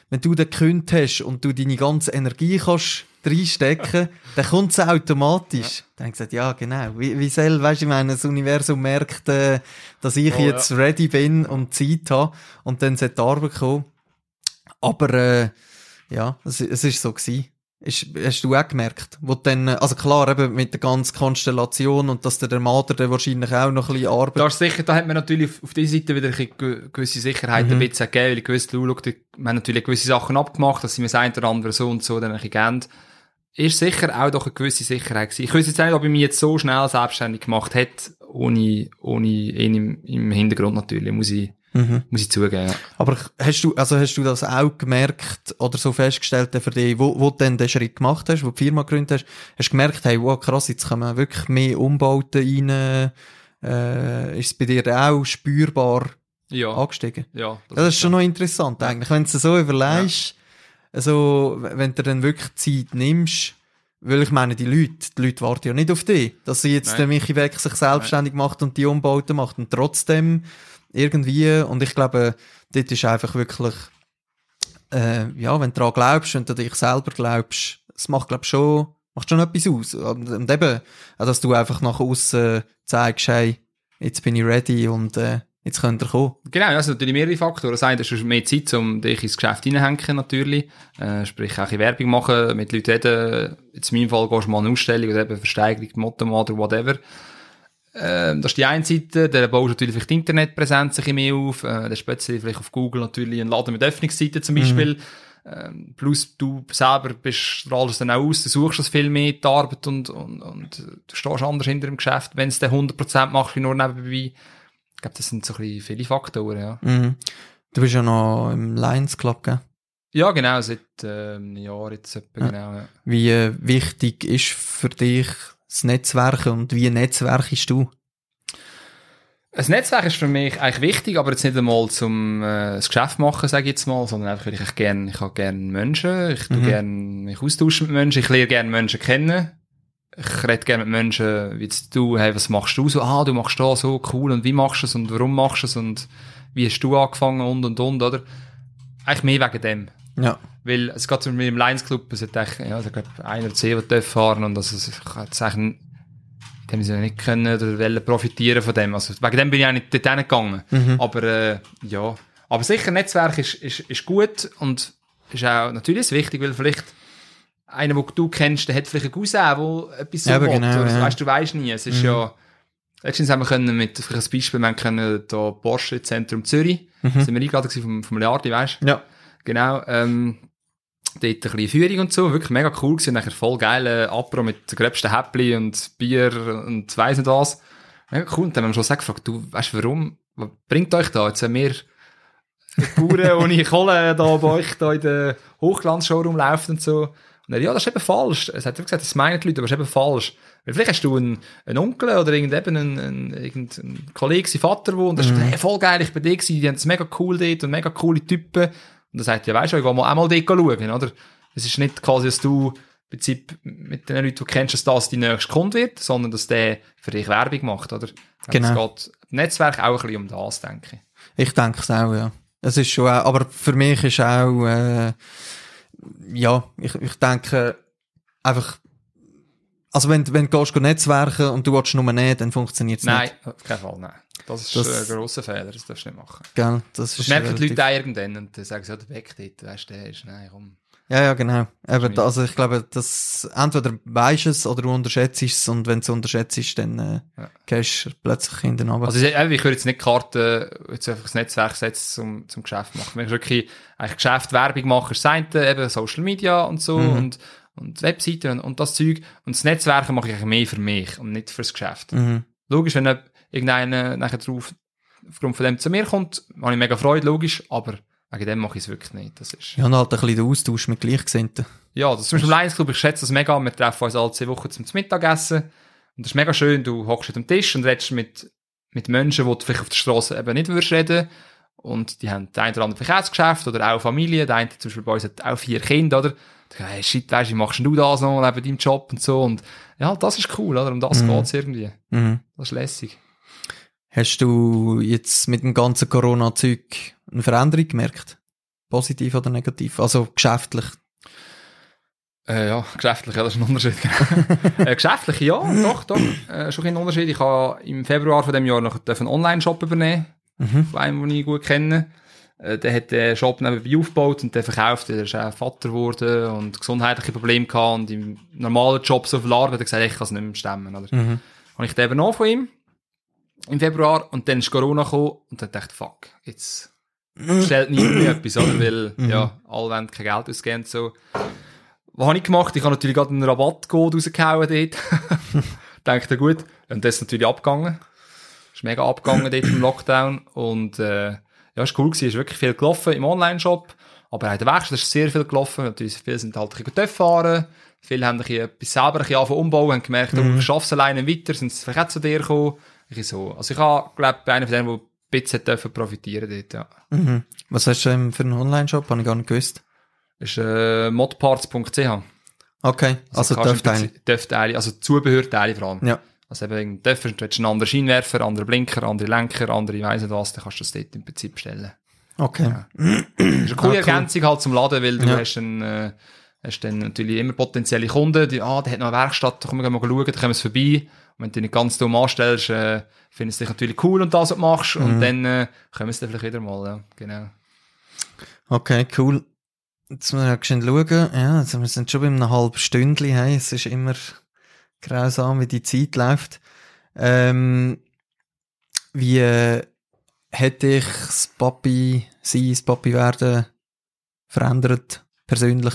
wenn du den gekündigt hast und du deine ganze Energie kannst reinstecken, dann kommt es automatisch. Dann habe ich gesagt, ja, genau. Wie, wie soll, weißt du, ich meine, das Universum merkt, äh, dass ich Oh, jetzt ready bin und Zeit habe und dann sollte die Arbeit kommen. Aber, äh, ja, es, es ist so gewesen. Ist, hast du auch gemerkt? Wo dann, also klar, eben mit der ganzen Konstellation und dass der Mater dann wahrscheinlich auch noch ein bisschen Arbeit Da ist sicher, da hat man natürlich auf, dieser Seite wieder ein ge- gewisse Sicherheit Mhm. ein bisschen gegeben, weil ich gewusst, schau, wir haben natürlich gewisse Sachen abgemacht, dass sie mir das eine oder andere so und so dann ein bisschen geben. Ist sicher auch doch eine gewisse Sicherheit gewesen. Ich weiß jetzt nicht, ob ich mich jetzt so schnell selbstständig gemacht hätte, ohne, ohne ihn im, im Hintergrund natürlich, muss ich, Mhm. muss ich zugeben. Ja. Aber hast du, also hast du das auch gemerkt oder so festgestellt für dich, wo, wo du dann den Schritt gemacht hast, wo du die Firma gegründet hast, hast du gemerkt, hey, wow, krass, jetzt kommen wirklich mehr Umbauten rein, äh, ist es bei dir auch spürbar Ja, angestiegen? ja. Das, ist schon noch interessant eigentlich, wenn du es so überlegst, also, wenn du dann wirklich Zeit nimmst, weil ich meine, die Leute, die Leute warten ja nicht auf dich, dass sie jetzt Nein. der Michi Beck sich selbstständig macht und die Umbauten macht und trotzdem irgendwie, und ich glaube, dort ist einfach wirklich, äh, ja, wenn du daran glaubst und an dich selber glaubst, es macht, glaube ich, schon, macht schon etwas aus. Und, und eben, dass du einfach nach außen zeigst, hey, jetzt bin ich ready und äh, jetzt könnt ihr kommen. Genau, ja, es sind natürlich mehrere Faktoren. Das eine, du hast mehr Zeit, um dich ins Geschäft hineinhängen, natürlich. Äh, sprich, auch bisschen Werbung machen, mit Leuten reden. Jetzt in meinem Fall gehst du mal eine Ausstellung oder eben Versteigerung, Motto oder whatever. Ähm, das ist die eine Seite. Dann baust du natürlich vielleicht die Internetpräsenz ein bisschen mehr auf. Äh, dann speziell vielleicht auf Google natürlich einen Laden mit Öffnungsseiten zum Beispiel. Ähm, plus du selber bist, strahlst dann auch aus, du suchst das viel mehr, die Arbeit und, und, und äh, du stehst anders hinter dem Geschäft, wenn es dann 100% machst, wie nur nebenbei. Ich glaube, das sind so ein bisschen viele Faktoren, ja. Mhm. Du bist ja noch im Lions Club, gell? Ja, genau, seit äh, einem Jahr jetzt etwa, Ja. genau. Ja. Wie äh, wichtig ist für dich das Netzwerk und wie netzwerkst du? Ein Netzwerk ist für mich eigentlich wichtig, aber jetzt nicht einmal zum äh, das Geschäft machen, sage ich jetzt mal, sondern einfach, weil ich echt gern, ich habe gerne Menschen, ich Mhm. gern mich austauschen mit Menschen, ich lerne gerne Menschen kennen. Ich rede gerne mit Menschen, wie jetzt du, hey, was machst du so? Ah, du machst da so cool und wie machst du es und warum machst du es und wie hast du angefangen und und und, oder? Eigentlich mehr wegen dem. Ja. Weil es geht mit dem Lions Club, es hat eigentlich, ja, ich glaube, ein oder zwei, die dürfen fahren und ist, ich hätte es eigentlich, sie nicht können oder wollen profitieren von dem. Also, wegen dem bin ich auch nicht dort hingegangen. Aber, äh, ja. Aber sicher, Netzwerk ist, ist, ist gut und ist auch natürlich ist wichtig, weil vielleicht einer, den du kennst, der hat vielleicht einen Cousin, der etwas so Ja, genau, oder ja. weißt du, weißt nie. Es ist ja, letztens haben wir können mit, vielleicht ein Beispiel, wir haben können da Porsche Zentrum Zürich, sind wir eingeladen vom, vom Leardi, weißt du? Ja. Genau, ähm, dort ein bisschen Führung und so, wirklich mega cool gewesen, nachher voll geile Apro mit den gröbsten Häppli und Bier und weiss nicht was. Mega cool, und dann haben wir schon gesagt, gefragt, du, weißt warum, was bringt euch da? Jetzt wir Bauern ohne Kohle da bei euch da in der Hochglanzshowroom laufen und so. Und er, ja, das ist eben falsch. Es hat gesagt, das meinen die Leute, aber das ist eben falsch. Weil vielleicht hast du einen, einen Onkel oder irgendeinen einen, einen, Kollegen, sein Vater, wo, und der mhm. sagt, hey, voll geil, ich bin da gewesen, die haben es mega cool dort und mega coole Typen. Und er sagt, ja, weißt du, ich will mal einmal dort schauen, oder? Es ist nicht quasi, dass du im Prinzip mit den Leuten, die du kennst, dass das dein nächster Kunde wird, sondern dass der für dich Werbung macht, oder? Genau. Es geht im Netzwerk auch ein bisschen um das, denke ich. Ich denke es auch, ja. Es ist schon, auch, aber für mich ist auch, äh, ja, ich, ich denke, einfach, Also wenn, wenn du gehst, netzwerken und du willst nur nehmen, dann funktioniert es Nein, nicht. auf keinen Fall, nein. Das ist Das- ein grosser Fehler, das darfst du nicht machen. Gell? Das Das merken die Leute auch irgendwann und dann sagen sie, ja, der weg dort, weißt du, der ist, nein, komm. Ja, ja, genau. Eben, also ich glaube, das entweder weisst es oder du unterschätzt es und wenn du unterschätzt, dann äh, Ja. gehst du plötzlich in den Abend. Also ich, ich würde jetzt nicht die Karte jetzt einfach das Netzwerk setzen zum, zum Geschäft machen. Wenn ich wirklich eigentlich Geschäft, Werbung mache, ist das eine, eben Social Media und so Mhm. und, und Webseiten und, und das Zeug. Und das Netzwerk mache ich eigentlich mehr für mich und nicht fürs Geschäft. mhm. Logisch, wenn irgendeiner nachher drauf, aufgrund von dem zu mir kommt, habe ich mega Freude, logisch, aber wegen dem mache ich es wirklich nicht. Das ist, Ja, und halt ein bisschen den Austausch mit Gleichgesinnten. ja, das ist zum Beispiel im Lions Club, ich schätze das mega. Wir treffen uns alle zwei Wochen zum Mittagessen. Und das ist mega schön. Du hockst an dem Tisch und redest mit, mit Menschen, die du vielleicht auf der Straße eben nicht würdest reden. Und die haben der eine oder andere Verkehrsgeschäft oder auch Familie. Der eine zum Beispiel bei uns hat auch vier Kinder, oder? Hey, shit, weißt du, machst du das noch neben deinem Job und so? Und ja, das ist cool, oder? Um das Mhm. geht's irgendwie. Mhm. Das ist lässig. Hast du jetzt mit dem ganzen Corona-Zeug eine Veränderung gemerkt? Positiv oder negativ? Also geschäftlich. Äh, ja, geschäftlich, ja, das ist ein Unterschied. äh, geschäftlich, ja, doch, doch. Äh, schon ein Unterschied. Ich habe im Februar von dem Jahr noch einen Online-Shop übernehmen. Mhm. von einem, den ich gut kenne. Äh, der hat den Shop nebenbei aufgebaut und der verkauft. Der ist auch Vater geworden und gesundheitliche Probleme gehabt und im normalen Job so viel Arbeit. Er hat gesagt, ich kann es nicht mehr stemmen. Oder? Mhm. Habe ich den übernommen von ihm im Februar und dann ist Corona gekommen und dann dachte ich, fuck, jetzt stellt niemand mehr etwas, oder? Weil, Mhm. ja, alle wollen kein Geld ausgeben und so. Was habe ich gemacht? Ich habe natürlich gerade einen Rabattcode rausgehauen dort. Dachte, gut. Und das ist natürlich abgegangen. Ist mega abgegangen dort im Lockdown. Und, äh, ja, ist cool gewesen. Ist wirklich viel gelaufen im Online-Shop. Aber auch der Werkstatt ist sehr viel gelaufen. Natürlich, viele sind halt ein bisschen fahren. Viele haben ein bisschen etwas selber ein bisschen umbauen, haben gemerkt, oh, ich schaffe es alleine weiter, sind vielleicht auch zu dir gekommen. So. Also ich habe, glaube ich, einer von denen, der ein bisschen dürfen profitieren dort, ja. Mhm. Was hast du für einen Online-Shop? Habe ich gar nicht gewusst. Ist, äh, modparts.ch. Okay, also, eine. Prinzip- Dörfteile, also Zubehörteile vor allem. Ja. Also eben, du willst einen anderen Scheinwerfer, andere Blinker, andere Lenker, andere ich weiss nicht was, dann kannst du das dort im Prinzip bestellen. Okay. Das ist eine coole Ah, cool. Ergänzung halt zum Laden, weil du Ja. hast, dann, äh, hast dann natürlich immer potenzielle Kunden, die, ah, der hat noch eine Werkstatt, da können wir mal schauen, da kommen wir vorbei. Wenn du dich nicht ganz dumm anstellst, äh, findest du dich natürlich cool und das, was du machst, Mhm. und dann äh, kommen sie dann vielleicht wieder mal, ja, genau. Okay, cool. Jetzt müssen wir schnell schauen. Ja, also wir sind schon bei einem halben Stündchen. Hey. Es ist immer grausam, wie die Zeit läuft. Ähm, wie äh, hätte ich das Papi sein, das Papi werden verändert, persönlich?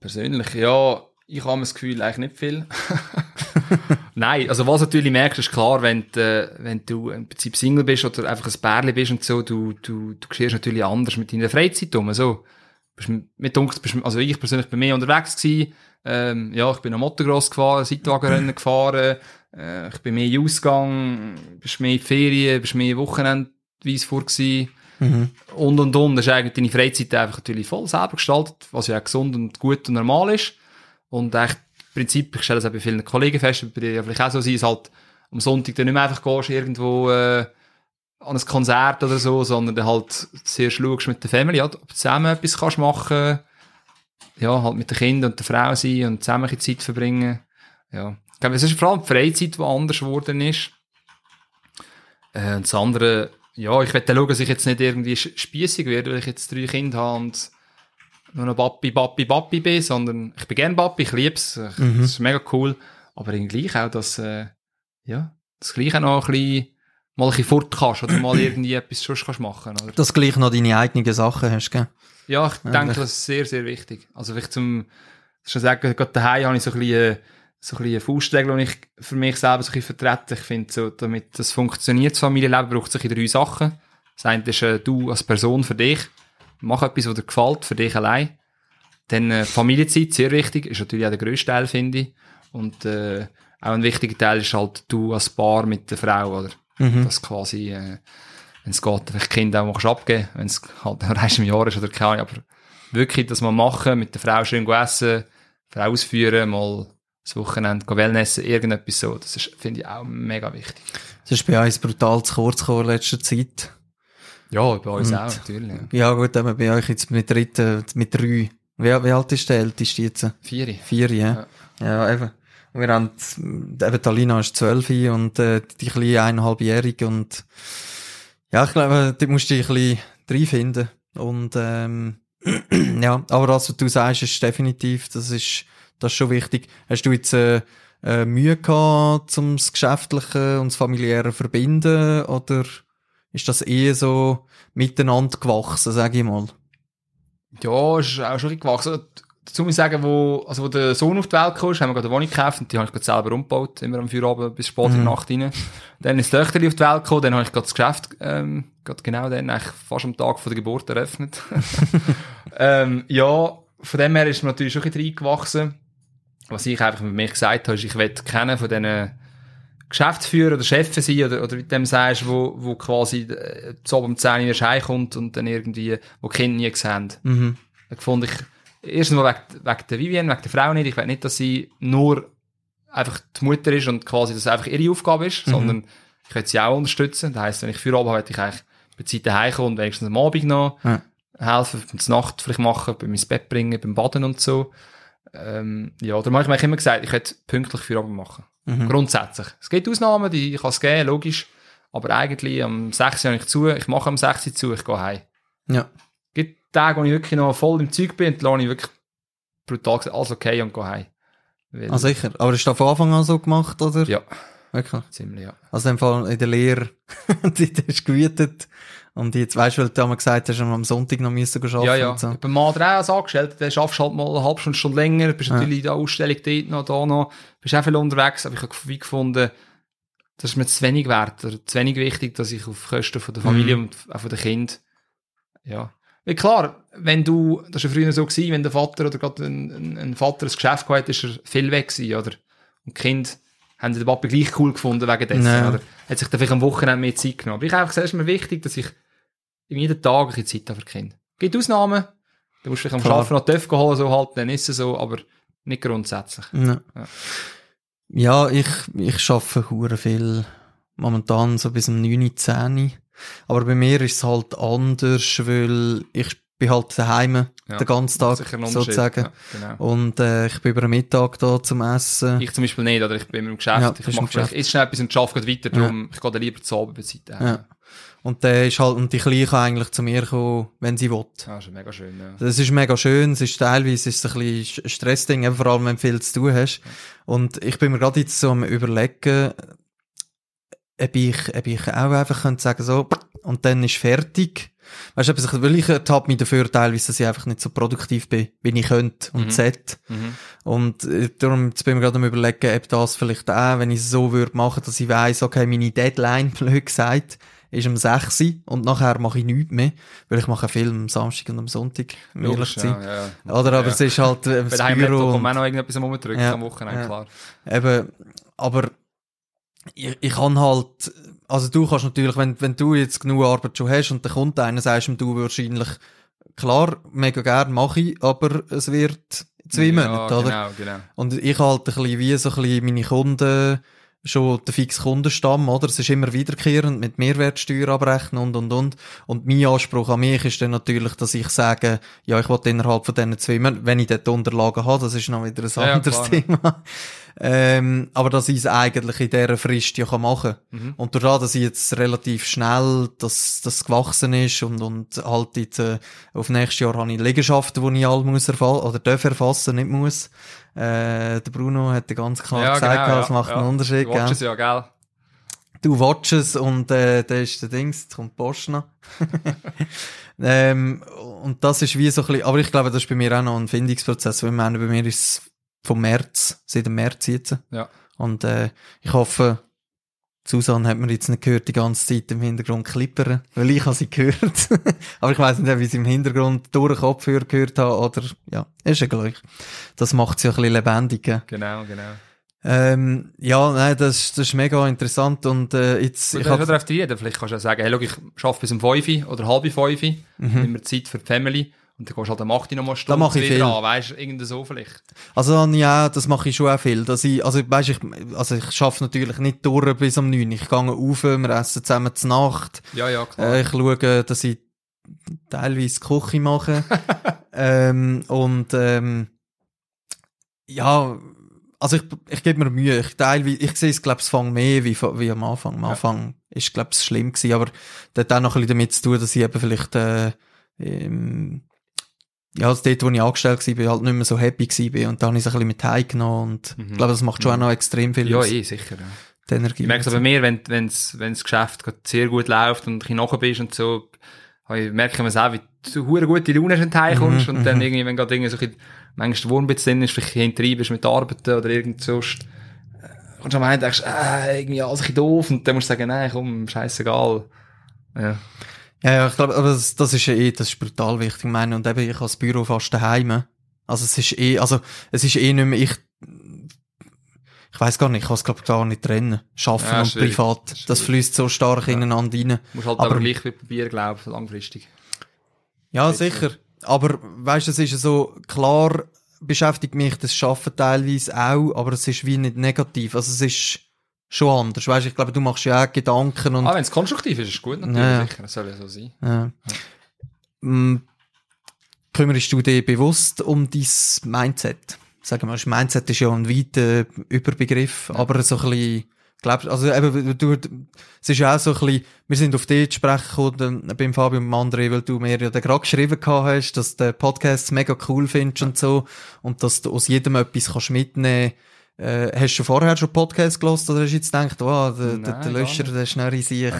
Persönlich, ja, ich habe das Gefühl, eigentlich nicht viel. Nein, also was natürlich merkst, ist klar, wenn du, äh, wenn du im Prinzip Single bist oder einfach ein Bärli bist und so, du, du, du siehst natürlich anders mit deiner Freizeit um, so. Bist, mit dunkel, bist, also ich persönlich bin mehr unterwegs gewesen, ähm, ja, ich bin am Motocross gefahren, Seitwagenrennen gefahren, äh, ich bin mehr Ausgang, bist mehr in die Ferien, bist mehr wochenendweise vor gewesen Mhm. und und und. Das ist eigentlich deine Freizeit einfach natürlich voll selber gestaltet, was ja auch gesund und gut und normal ist. Und echt, Prinzip, ich stelle es auch bei vielen Kollegen fest, bei dir ja vielleicht auch so sein, ist halt am Sonntag dann nicht mehr einfach gehst, irgendwo äh, an ein Konzert oder so, sondern dann halt sehr schaust mit der Family, ja, ob du zusammen etwas kannst machen, ja, halt mit den Kindern und der Frau sein und zusammen ein Zeit verbringen. Ja. Ich glaube, es ist vor allem die Freizeit, die anders geworden ist. Äh, und das andere, ja, ich werde schauen, dass ich jetzt nicht irgendwie spiessig werde, weil ich jetzt drei Kinder habe und nur noch Papi, Papi, Papi bin, sondern ich bin gern Papi, ich liebe es, ich- Mhm. das ist mega cool, aber irgendwie gleich auch, dass, äh, ja, das gleich auch noch ein bisschen, mal ein bisschen fort kannst oder mal irgendwie etwas sonst kannst machen, oder? Dass du gleich noch deine eigenen Sachen hast, gell? Ja, ich Ja, denke, das- das ist sehr, sehr wichtig. Also vielleicht zum, schon sagen, gerade daheim habe ich so ein bisschen, so ein bisschen Faustregel, die ich für mich selber so ein bisschen vertrete. Ich finde, so, damit das funktioniert, das Familienleben, braucht es ein drei Sachen. Das eine ist, äh, du als Person für dich. Mach etwas, was dir gefällt, für dich allein. Dann äh, Familienzeit, sehr wichtig, ist natürlich auch der grösste Teil, finde ich. Und äh, auch ein wichtiger Teil ist halt du als Paar mit der Frau, oder? Mhm. Das quasi, äh, wenn es geht, vielleicht Kinder auch kannst abgeben wenn es halt eins im Jahr ist oder keine Ahnung, aber wirklich das mal machen, mit der Frau schön essen, Frau ausführen, mal das Wochenende Wellnessen, irgendetwas so, das ist, finde ich auch mega wichtig. Das ist bei uns brutal zu kurz gekommen in letzter Zeit. Ja, bei uns Und- auch, natürlich. Ja. Gut, aber bei euch jetzt mit dritten, mit drei. Wie, wie alt ist der älteste jetzt? Vieri. Vier, ja. Ja. Ja, eben. Wir haben, eben Talina ist zwölf und äh, die kleine eineinhalbjährige und ja, ich glaube, da musst du dich ein bisschen reinfinden. Und ähm, ja, aber das, was du sagst, ist definitiv, das ist, das ist schon wichtig. Hast du jetzt äh, äh, Mühe gehabt, um das Geschäftliche und das Familiäre verbinden oder ist das eher so miteinander gewachsen, sage ich mal? Ja, ist auch schon ein bisschen gewachsen. Dazu muss ich sagen, wo, also wo der Sohn auf die Welt kam, haben wir gerade eine Wohnung gekauft und die habe ich gerade selber umgebaut, immer am Feierabend bis spät in die Mhm. Nacht rein. Dann ist das Töchterli auf die Welt gekommen, dann habe ich gerade das Geschäft, ähm, gerade genau dann, eigentlich fast am Tag von der Geburt eröffnet. ähm, ja, von dem her ist mir natürlich schon ein bisschen reingewachsen. Was ich einfach mit mir gesagt habe, ist, ich will kennen von diesen Geschäftsführer oder Chefs sein, oder, oder du dem sagst, wo, wo quasi äh, zu oben um 10 Uhr erst heimkommt und dann irgendwie, wo die Kinder nie gesehen haben. Mhm. Da fand ich, erstens mal wegen, wegen der Vivienne, wegen der Frau nicht. Ich will nicht, dass sie nur einfach die Mutter ist und quasi das einfach ihre Aufgabe ist, Mhm. sondern ich will sie auch unterstützen. Das heisst, wenn ich für habe, will ich eigentlich bei Zeit daheim und wenigstens am Abend noch Ja. helfen, beim Nacht vielleicht machen, beim ins Bett bringen, beim Baden und so. Ähm, ja, darum habe ich mir immer gesagt, ich hätte pünktlich für machen. Mhm. Grundsätzlich. Es gibt Ausnahmen, die kann es geben, logisch. Aber eigentlich am 6. habe ich zu, ich mache am 6. zu, ich gehe heim. Ja. gibt Tage, wo ich wirklich noch voll im Zeug bin und dann habe ich wirklich brutal gesagt, alles okay und gehe heim. Weil, Ah, sicher. Aber ist das von Anfang an so gemacht, oder? ja, Wirklich? ziemlich, ja. Also in dem Fall in der Lehre, die hast gewütet. Und jetzt weißt du, weil du damals gesagt hast, am Sonntag noch müssen arbeiten Ja, ja. und so. Beim Mann auch als angestellt, dann schaffst du halt mal eine halbe Stunde, Stunde länger, bist Ja. natürlich in der Ausstellung dort noch, da noch, bist auch viel unterwegs, aber ich habe wie gefunden, das ist mir zu wenig wert, oder zu wenig wichtig, dass ich auf Kosten von der Familie Mhm. und auch von den Kind, ja. Weil klar, wenn du, das war ja früher so gewesen, wenn der Vater oder gerade ein, ein, ein Vater ein Geschäft gehabt hat, ist er viel weg gewesen, oder? Und die Kinder haben den Papa gleich cool gefunden wegen dessen, Ja. oder? Hat sich dann vielleicht am Wochenende mehr Zeit genommen. Aber ich habe einfach gesagt, es ist mir wichtig, dass ich jeden Tag ein Zeit für die Kinder. Gibt Ausnahmen, da musst du vielleicht am Klar. Arbeiten noch Töpfe holen, so halt, dann ist es so, aber nicht grundsätzlich. Ja. Ja. Ja, ich, ich arbeite hure viel. Momentan so bis um 9, 10. Aber bei mir ist es halt anders, weil ich bin halt daheim Ja. den ganzen Tag, sozusagen. Ja, genau. Und äh, ich bin über den Mittag da zum Essen. Ich zum Beispiel nicht, oder ich bin im Geschäft, Ja, ich mache Geschäft. ist schnell etwas und arbeite weiter, darum, ich gehe lieber zu Abend bei Zeit. Ja. Und der ist halt, und die Kleine kann eigentlich zu mir kommen, wenn sie will. Ja, ist mega schön, ja. Das ist mega schön, es ist teilweise ist es ein bisschen ein Stressding, eben vor allem wenn du viel zu tun hast. Und ich bin mir gerade jetzt so am überlegen, ob ich, ob ich auch einfach könnte sagen so, und dann ist fertig. Weißt du, etwas, weil ich ertappe mich dafür teilweise, dass ich einfach nicht so produktiv bin, wie ich könnte und Mhm. sollte. Mhm. Und äh, darum jetzt bin ich mir gerade am überlegen, ob das vielleicht auch, wenn ich es so würde machen, dass ich weiss, okay, meine Deadline, blöd gesagt, ist um 6 Uhr und nachher mache ich nichts mehr, weil ich mache einen Film am Samstag und am Sonntag, um ehrlich zu sein. ja. Oder, aber es ist halt äh, Bei das daheim Büro auch noch irgendetwas Rumdrücken Ja, am Wochenende, klar. eben, aber ich, ich kann halt, also du kannst natürlich, wenn, wenn du jetzt genug Arbeit schon hast und dann kommt einer, sagst du wahrscheinlich, klar, mega gern mache ich, aber es wird zwei ja, Monate, oder? Genau, genau. Und ich halte ein bisschen wie so ein bisschen meine Kunden, schon der fix Kundenstamm, oder? Es ist immer wiederkehrend mit Mehrwertsteuer abrechnen und, und, und. Und mein Anspruch an mich ist dann natürlich, dass ich sage, ja, ich will innerhalb von diesen zwei Monaten, wenn ich dort Unterlagen habe, das ist noch wieder ein Ja, anderes klar. Thema. Ähm, aber dass ich es eigentlich in dieser Frist ja kann machen Mhm. Und dadurch, dass ich jetzt relativ schnell das, das gewachsen ist und, und halt jetzt, äh, auf nächstes Jahr habe ich Liegenschaften, die ich alle muss erfassen, oder darf erfassen, nicht muss. Äh, der Bruno hat ganz klar gesagt, genau, es macht einen Unterschied, Du watchst gell? es ja, gell? Du watches und äh, da ist der Dings, jetzt kommt Post noch. ähm, und das ist wie so ein bisschen, aber ich glaube, das ist bei mir auch noch ein Findungsprozess, weil ich meine, bei mir ist es vom März, seit dem März jetzt. Ja. Und äh, ich hoffe, Susanne hat mir jetzt nicht gehört, die ganze Zeit im Hintergrund klippern, weil ich habe sie gehört. aber ich weiß nicht, ob ich sie im Hintergrund durch den Kopfhörer gehört habe oder, ja, ist ja gleich. Das macht sie ja ein bisschen lebendig. gell? Genau, genau. Ähm, ja, nein, das, das ist mega interessant und äh, jetzt, Ich ich kann hab, darauf reden. Vielleicht kannst du ja sagen, hey, schau, ich arbeite bis um 5 Uhr oder halb 5 Uhr, Mhm. immer Zeit für die Family. Und dann gehst du halt am 8 Uhr noch mal eine Da Stunde mache ich viel. an, weißt du, so vielleicht. Also ja, das mache ich schon auch viel. Dass ich, also weißt, ich, also ich schaffe natürlich nicht durch bis um 9. Ich gehe auf, wir essen zusammen zur Nacht. Ja, ja, klar. Äh, ich schaue, dass ich teilweise Küche mache. ähm, und ähm, ja, also ich, ich gebe mir Mühe. Ich teile, ich sehe es, glaube ich, fang mehr wie, wie am Anfang. Am Anfang ist, glaube ich, schlimm gewesen, aber das hat auch noch ein bisschen damit zu tun, dass ich eben vielleicht, äh, ähm, ja, also dort, wo ich angestellt war, halt nicht mehr so happy war und da habe ich es ein bisschen mit heimgenommen und ich glaube, das macht schon auch noch extrem viel Ja, eh, sicher. Ja. die Energie. Ich merke es aber mehr, wenn, wenn's, wenn das Geschäft sehr gut läuft und du nachher bist und so, ich merke es auch, wie du hure gute Laune hast, wenn du heimkommst und dann irgendwie, wenn gerade irgendwie so ein bisschen, manchmal der Wurm ein bisschen drin ist, vielleicht hinterher bist mit Arbeiten oder irgend sonst, äh, kommst du am Ende und denkst, äh, irgendwie alles ein bisschen doof und dann musst du sagen, nein, komm, scheißegal. Ja. Ja, ja, ich glaube, aber das, das ist ja eh, das ist brutal wichtig, ich meine, und eben, ich habe das Büro fast daheim. Also es ist eh, also es ist eh nicht mehr, ich, ich weiß gar nicht, ich kann es glaube gar nicht trennen. Schaffen Ja, und privat, Schwierig. das fließt so stark ineinander rein. Du musst halt Aber- aber, gleich probieren, glaube ich, langfristig. Ja, sicher. Aber weißt du, es ist ja so, klar beschäftigt mich das Schaffen teilweise auch, aber es ist wie nicht negativ. Also es ist schon anders. Weißt ich glaube, du machst ja auch Gedanken und Ah, wenn es konstruktiv ist, ist es gut, natürlich, Ja, ja. sicher, das soll ja so sein. Ja. Mm, Kümmerst du dich bewusst um dein Mindset? Sagen wir, das Mindset ist ja ein weiter Überbegriff, aber so ein bisschen, glaubst also eben, du, es ist ja auch so ein bisschen, wir sind auf dich zu sprechen gekommen, dann beim Fabio und André, weil du mir ja gerade geschrieben gehabt hast, dass du den Podcast mega cool findest und so, und dass du aus jedem etwas kannst mitnehmen äh, hast du vorher schon Podcast gelost oder hast du jetzt gedacht, wow, der, Nein, der Löscher, der ist schnell in sich.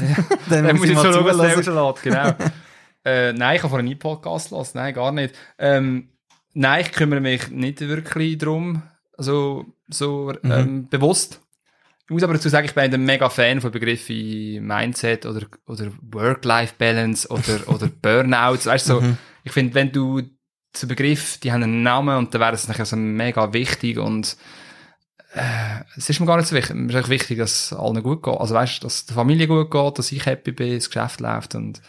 Dann muss ich so schauen, was der zulassen. rauslässt, genau. äh, nein, ich habe vorher nie Podcast gelassen, nein, gar nicht. Ähm, nein, ich kümmere mich nicht wirklich drum, also so Mhm. ähm, bewusst. Ich muss aber dazu sagen, ich bin ein mega Fan von Begriffen wie Mindset oder, oder Work-Life-Balance oder, oder Burnouts. Weißt du, so, Mhm. ich finde, wenn du zu Begriff, die haben einen Namen und dann wäre es nachher so mega wichtig und es ist mir gar nicht so wichtig. Mir ist wichtig, dass es allen gut geht. Also weißt du, dass der Familie gut geht, dass ich happy bin, das Geschäft läuft und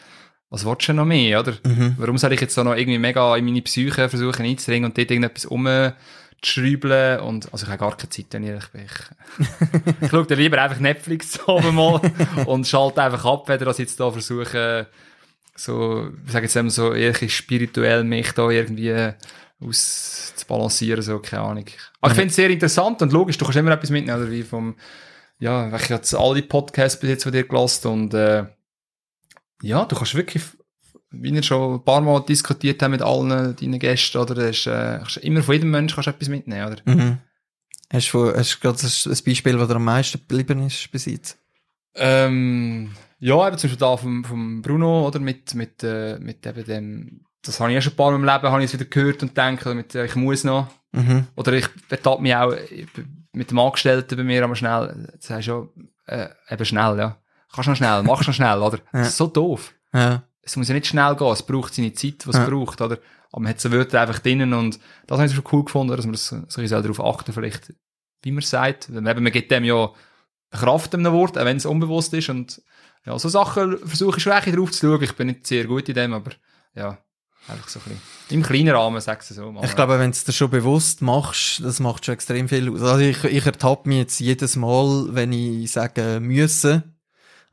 was willst du noch mehr, oder? Mhm. Warum soll ich jetzt so noch irgendwie mega in meine Psyche versuchen einzudringen und dort irgendetwas umzuschrauben und, also ich habe gar keine Zeit, wenn ich ehrlich bin. Ich, ich schaue dann lieber einfach Netflix oben mal und schalte einfach ab, wenn ich jetzt da versuche, so, ich sage jetzt eben so, bisschen spirituell mich da irgendwie auszubalancieren, so, keine Ahnung. Aber ich finde es sehr interessant und logisch, du kannst immer etwas mitnehmen, oder wie vom, ja, ich habe jetzt alle Podcasts bis jetzt von dir gelassen und, äh, ja, du kannst wirklich, wie wir schon ein paar Mal diskutiert haben mit allen deinen Gästen, oder, hast, äh, kannst immer von jedem Menschen kannst du etwas mitnehmen, oder? Mhm. Hast du, hast du gerade ein Beispiel, das dir am meisten geblieben ist bis jetzt? Ähm, ja, eben zum Beispiel da vom, vom Bruno, oder, mit, mit, äh, mit eben dem, das habe ich ja schon ein paar Mal im Leben, habe ich es wieder gehört und denke, oder mit, äh, ich muss noch, Mhm. oder ich betappe mich auch mit dem Angestellten bei mir aber schnell, das heißt ja, äh, eben schnell, ja. Kannst noch schnell, machst noch schnell, oder? Ja. Das ist so doof. Ja. Es muss ja nicht schnell gehen, es braucht seine Zeit, was Ja. es braucht, oder? Aber man hat so Wörter einfach drinnen und das habe ich schon cool gefunden, dass man das, so ein bisschen darauf achten, vielleicht, wie man es sagt. Eben, man gibt dem ja Kraft in einem Wort, auch wenn es unbewusst ist und ja, so Sachen versuche ich schon ein drauf zu schauen. Ich bin nicht sehr gut in dem, aber ja, einfach so ein bisschen. Im kleinen Rahmen, sagst du so mal. Ich glaube, wenn du es dir schon bewusst machst, das macht schon extrem viel aus. Also ich, ich ertappe mich jetzt jedes Mal, wenn ich sage müssen.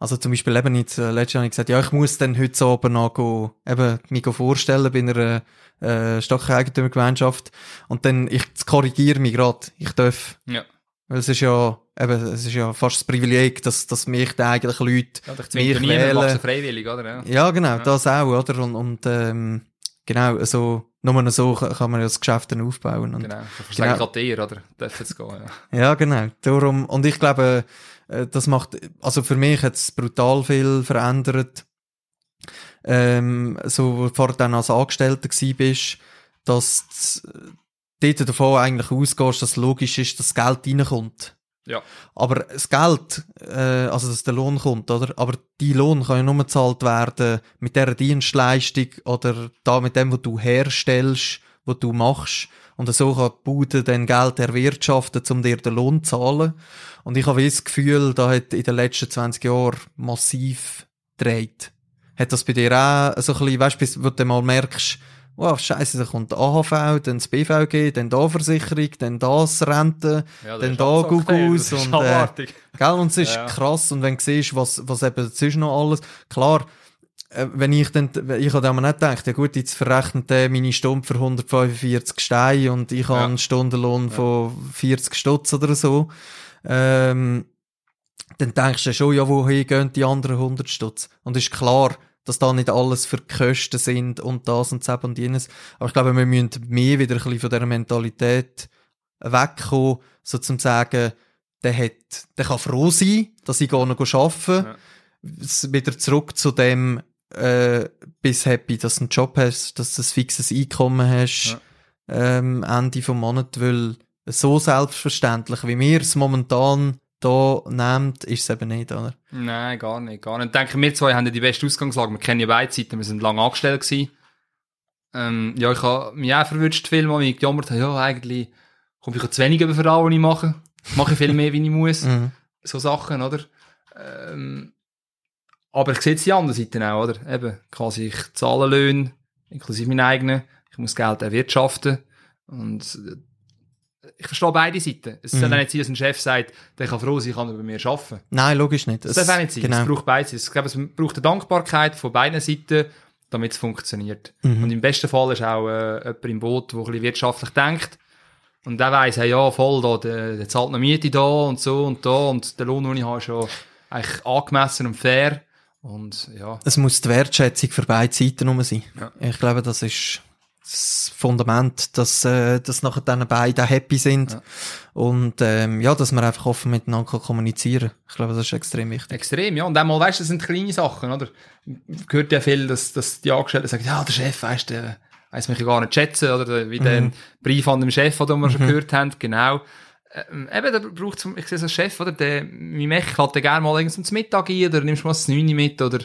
Also zum Beispiel eben jetzt, äh, letztes Jahr habe ich gesagt, ja, ich muss dann heute Abend noch go, eben, mich vorstellen bei einer äh, Stadteigentümergemeinschaft. Und dann, ich korrigiere mich gerade. Ich darf. Ja. Weil es ist ja, eben, es ist ja fast das Privileg, dass, dass mich da eigentlich Leute Ja, mich wählen. freiwillig, oder? Ja. Ja, genau, Ja. das auch, oder? Und, und ähm, genau, also, nur so kann man ja das Geschäft dann aufbauen. Und, Genau. Das Genau. gerade dir, oder? Dürfen es gehen, ja. Ja, genau. Darum, und ich glaube, äh, das macht, also für mich hat es brutal viel verändert. Ähm, so, vorher dann als Angestellter gsi bist, dass du dort davon eigentlich ausgehst, dass logisch ist, dass das Geld reinkommt. Ja. Aber das Geld, äh, also dass der Lohn kommt, oder? Aber die Lohn kann ja nur gezahlt werden mit der Dienstleistung oder da mit dem, was du herstellst, was du machst. Und so kann die Bude dann Geld erwirtschaften, um dir den Lohn zu zahlen. Und ich habe das Gefühl, da hat in den letzten 20 Jahren massiv gedreht. Hat das bei dir auch so ein bisschen, weißt du, bis- du mal merkst, wow, scheiße, da kommt AHV, dann das BVG, dann da Versicherung, dann das Rente, ja dann da Gugus und, äh, Gell? Und es ist Ja. krass. Und wenn du siehst, was, was eben sonst noch alles, klar, äh, wenn ich dann, ich habe mir nicht gedacht, ja gut, jetzt verrechnet der meine Stunde für 145 Steine und ich habe Ja. einen Stundenlohn von 40 Stutz oder so. Ähm, dann denkst du schon, ja, wohin gehen die anderen 100 Stutz? Und ist klar, dass da nicht alles für Kosten sind und das und das und jenes. Aber ich glaube, wir müssen mehr wieder ein bisschen von dieser Mentalität wegkommen, so zum sagen, der hat, der kann froh sein, dass ich gehe noch arbeiten. Ja. Wieder zurück zu dem, äh, bist happy, dass du einen Job hast, dass du ein fixes Einkommen hast, ähm, Ende vom Monat, weil so selbstverständlich, wie wir es momentan da nehmt, ist es eben nicht, oder? Nein, gar nicht, gar nicht. Ich denke, wir zwei haben ja die beste Ausgangslage. Wir kennen ja beide Seiten, wir sind lange angestellt gewesen. Ähm, ja, ich habe mich auch verwünscht viel, weil ich gejammert habe, ja, eigentlich komme ich zu wenig über für alles, was ich mache. Ich mache viel mehr, wie ich muss. Mhm. So Sachen, oder? Ähm, aber ich sehe jetzt die andere Seite auch, oder? Eben, quasi, ich zahle Löhne, inklusive meinen eigenen. Ich muss Geld erwirtschaften. Und ich verstehe beide Seiten. Es soll Mhm. auch nicht sein, dass ein Chef sagt, der kann froh sein, kann er bei mir arbeiten. Nein, logisch nicht. Das darf auch nicht sein. Genau. Es braucht beides. Ich glaube, es braucht eine Dankbarkeit von beiden Seiten, damit es funktioniert. Mhm. Und im besten Fall ist auch äh, jemand im Boot, der ein bisschen wirtschaftlich denkt. Und der weiss, hey, ja, voll, da, der, der zahlt noch Miete da und so und da und der Lohn, den ich habe, ist schon eigentlich angemessen und fair. Und ja, Es muss die Wertschätzung für beide Seiten rum sein. Ja. Ich glaube, das ist das Fundament, dass, äh, dass nachher dann beide happy sind. Ja. Und ähm, ja, dass man einfach offen miteinander kann kommunizieren Ich glaube, das ist extrem wichtig. extrem, ja. Und einmal, weißt du, das sind kleine Sachen, oder? Man hört ja viel, dass, dass die Angestellten sagen, ja, der Chef, weißt du, der weiss mich ja gar nicht schätzen, oder der- wie den Brief an den Chef, den wir schon gehört haben, genau. Ähm, eben, da braucht ich sehe so einen Chef, oder, der, mein Mech hat gerne mal irgendwas zum Mittag ein, oder nimmst mal das 9 mit, oder,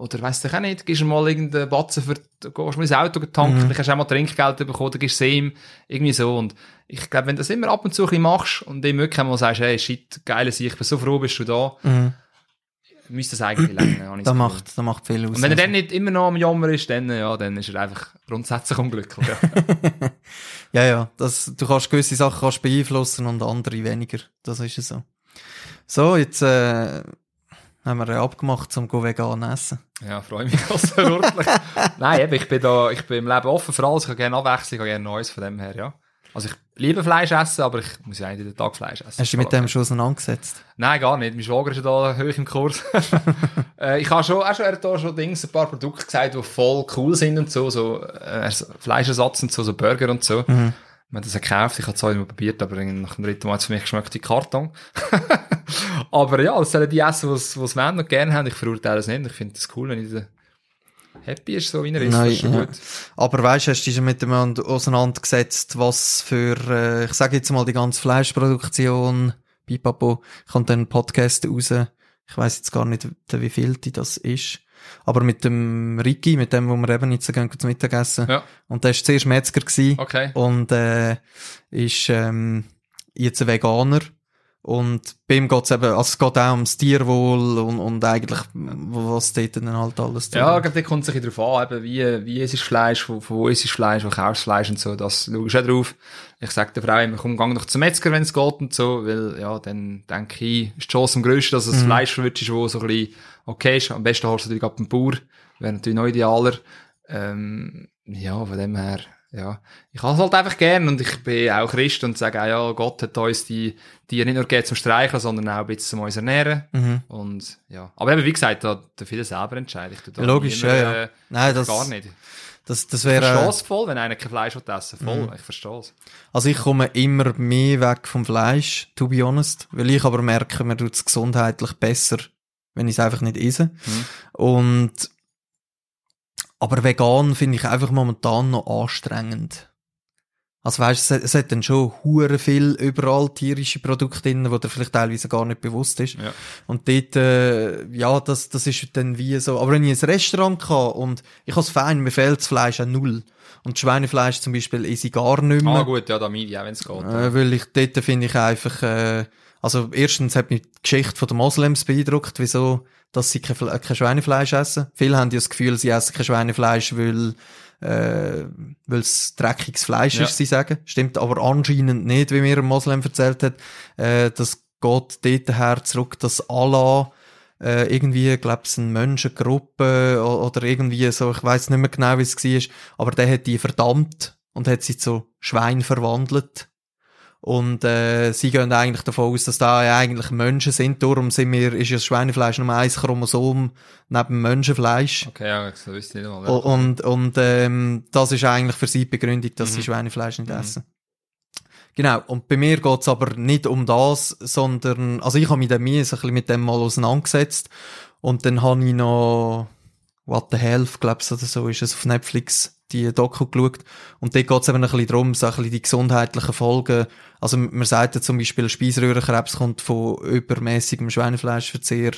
oder weiss ich auch nicht, gibst ihm mal irgendeinen Batzen für, gehst mal ins Auto tanken, vielleicht hast du auch mal Trinkgeld bekommen, oder gibst es ihm, irgendwie so, und ich glaube, wenn du das immer ab und zu ein bisschen machst, und ihm wirklich mal sagst, hey, shit, geile Sicht, ich bin so froh, bist du da, Mhm. müsste das eigentlich länger, Das macht, das macht viel aus. Und wenn er dann nicht immer noch am Jammer ist, dann, ja, dann ist er einfach grundsätzlich unglücklich. Ja. ja, ja, das, du kannst gewisse Sachen kannst beeinflussen und andere weniger. Das ist es so. So, jetzt äh, haben wir ja abgemacht, zum go vegan essen. ja, freue mich wirklich. Nein, eben, ich bin da, ich bin im Leben offen für alles, ich habe gerne Abwechslung, ich habe gerne Neues von dem her, ja. Also ich liebe Fleisch essen, aber ich muss ja nicht jeden Tag Fleisch essen. Hast du dich mit dem schon auseinandergesetzt? Nein, gar nicht. Mein Schwager ist ja da hoch im Kurs. äh, ich habe schon, auch schon, er hat da schon Dings, ein paar Produkte gesagt, die voll cool sind und so, so äh, Fleischersatz und so, so Burger und so. Mhm. Wir haben das gekauft, ich habe es zwar nicht mehr probiert, aber nach dem dritten Mal hat es für mich geschmeckt wie Karton. aber ja, es sollen die essen, was was wollen und gerne haben. Ich verurteile es nicht. Ich finde es cool, wenn ich da happy ist, so wie er ist. Nein, ist ja. gut. Aber weißt du, hast du dich schon mit dem auseinandergesetzt, was für, äh, ich sage jetzt mal, die ganze Fleischproduktion, Pipapo, kommt dann ein Podcast raus. Ich weiß jetzt gar nicht, wie viel die das ist. Aber mit dem Ricky, mit dem, wo wir eben jetzt gehen zum Mittagessen. Ja. Und der war zuerst Metzger gewesen. Okay. Und, äh, ist, ähm, jetzt ein Veganer. Und bei ihm geht's eben, also es geht auch ums Tierwohl und, und eigentlich, was dort dann halt alles Ja, ich glaube, da kommt es sich darauf an, eben, wie, wie ist das Fleisch, von, von wo ist das Fleisch, wo kaufst du Fleisch und so, das schaue ich auch drauf. Ich sage der Frau immer, komm, gang doch zum Metzger, wenn es geht und so, weil, ja, dann denke ich, ist die Chance am grössten, dass es Mhm. Fleisch ist, wo so ein bisschen okay ist. Am besten hast du natürlich ab dem Bauer, wäre natürlich noch idealer. Ähm, ja, von dem her, ja. Ich habe es halt einfach gern und ich bin auch Christ und sage auch, ja, Gott hat uns die Tiere nicht nur gegeben zum Streicheln, sondern auch ein bisschen zum uns ernähren. Mhm. Und ja, aber eben, wie gesagt, da darf jeder selber entscheiden. Ich tue da Logisch, niemand, ja, ja. äh, Nein, das, gar nicht. das, das Ich verstehe wäre, es voll, wenn einer kein Fleisch will essen Voll, Mhm. ich verstehe es. also ich komme immer mehr weg vom Fleisch, to be honest, weil ich aber merke, mir tut es gesundheitlich besser, wenn ich es einfach nicht esse. Mhm. Und, aber vegan finde ich einfach momentan noch anstrengend. Also weißt, es, hat- es hat dann schon hure viel überall tierische Produkte drin, wo dir vielleicht teilweise gar nicht bewusst ist. Ja. Und dort, äh, ja, das, das ist dann wie so. Aber wenn ich ein Restaurant kann und ich has fein, mir fehlt das Fleisch auch null. Und Schweinefleisch zum Beispiel esse ich gar nicht mehr. Ah gut, ja, da meide ich auch, wenn es geht. Äh, weil ich dort finde ich einfach, äh, also erstens hat mich die Geschichte von den Moslems beeindruckt, wieso, dass sie kein, kein Schweinefleisch essen. Viele haben ja das Gefühl, sie essen kein Schweinefleisch, weil, äh, weil es dreckiges Fleisch Ja. ist, sie sagen. Stimmt aber anscheinend nicht, wie mir ein Moslem erzählt hat. Äh, das geht dort her zurück, dass Allah äh, irgendwie, glaub's, eine Menschengruppe oder irgendwie so, ich weiß nicht mehr genau, wie es war, aber der hat die verdammt und hat sie zu Schwein verwandelt. Und äh, sie gehen eigentlich davon aus, dass da ja eigentlich Menschen sind. Darum sind wir, ist ja das Schweinefleisch nur ein Chromosom neben Menschenfleisch. Okay, ja, das wüsste ich nicht mal. Und, und ähm, das ist eigentlich für sie die Begründung, dass sie Mhm. Schweinefleisch nicht Mhm. essen. Genau, und bei mir geht's aber nicht um das, sondern, also ich habe mich dann ein bisschen mit dem mal auseinandergesetzt. Und dann habe ich noch What the Health, glaub's oder so, ist es auf Netflix, die Doku geschaut. Und dort geht's eben ein bisschen darum, so ein bisschen die gesundheitlichen Folgen, also man sagt ja zum Beispiel, Speiseröhrenkrebs kommt von übermäßigem Schweinefleischverzehr,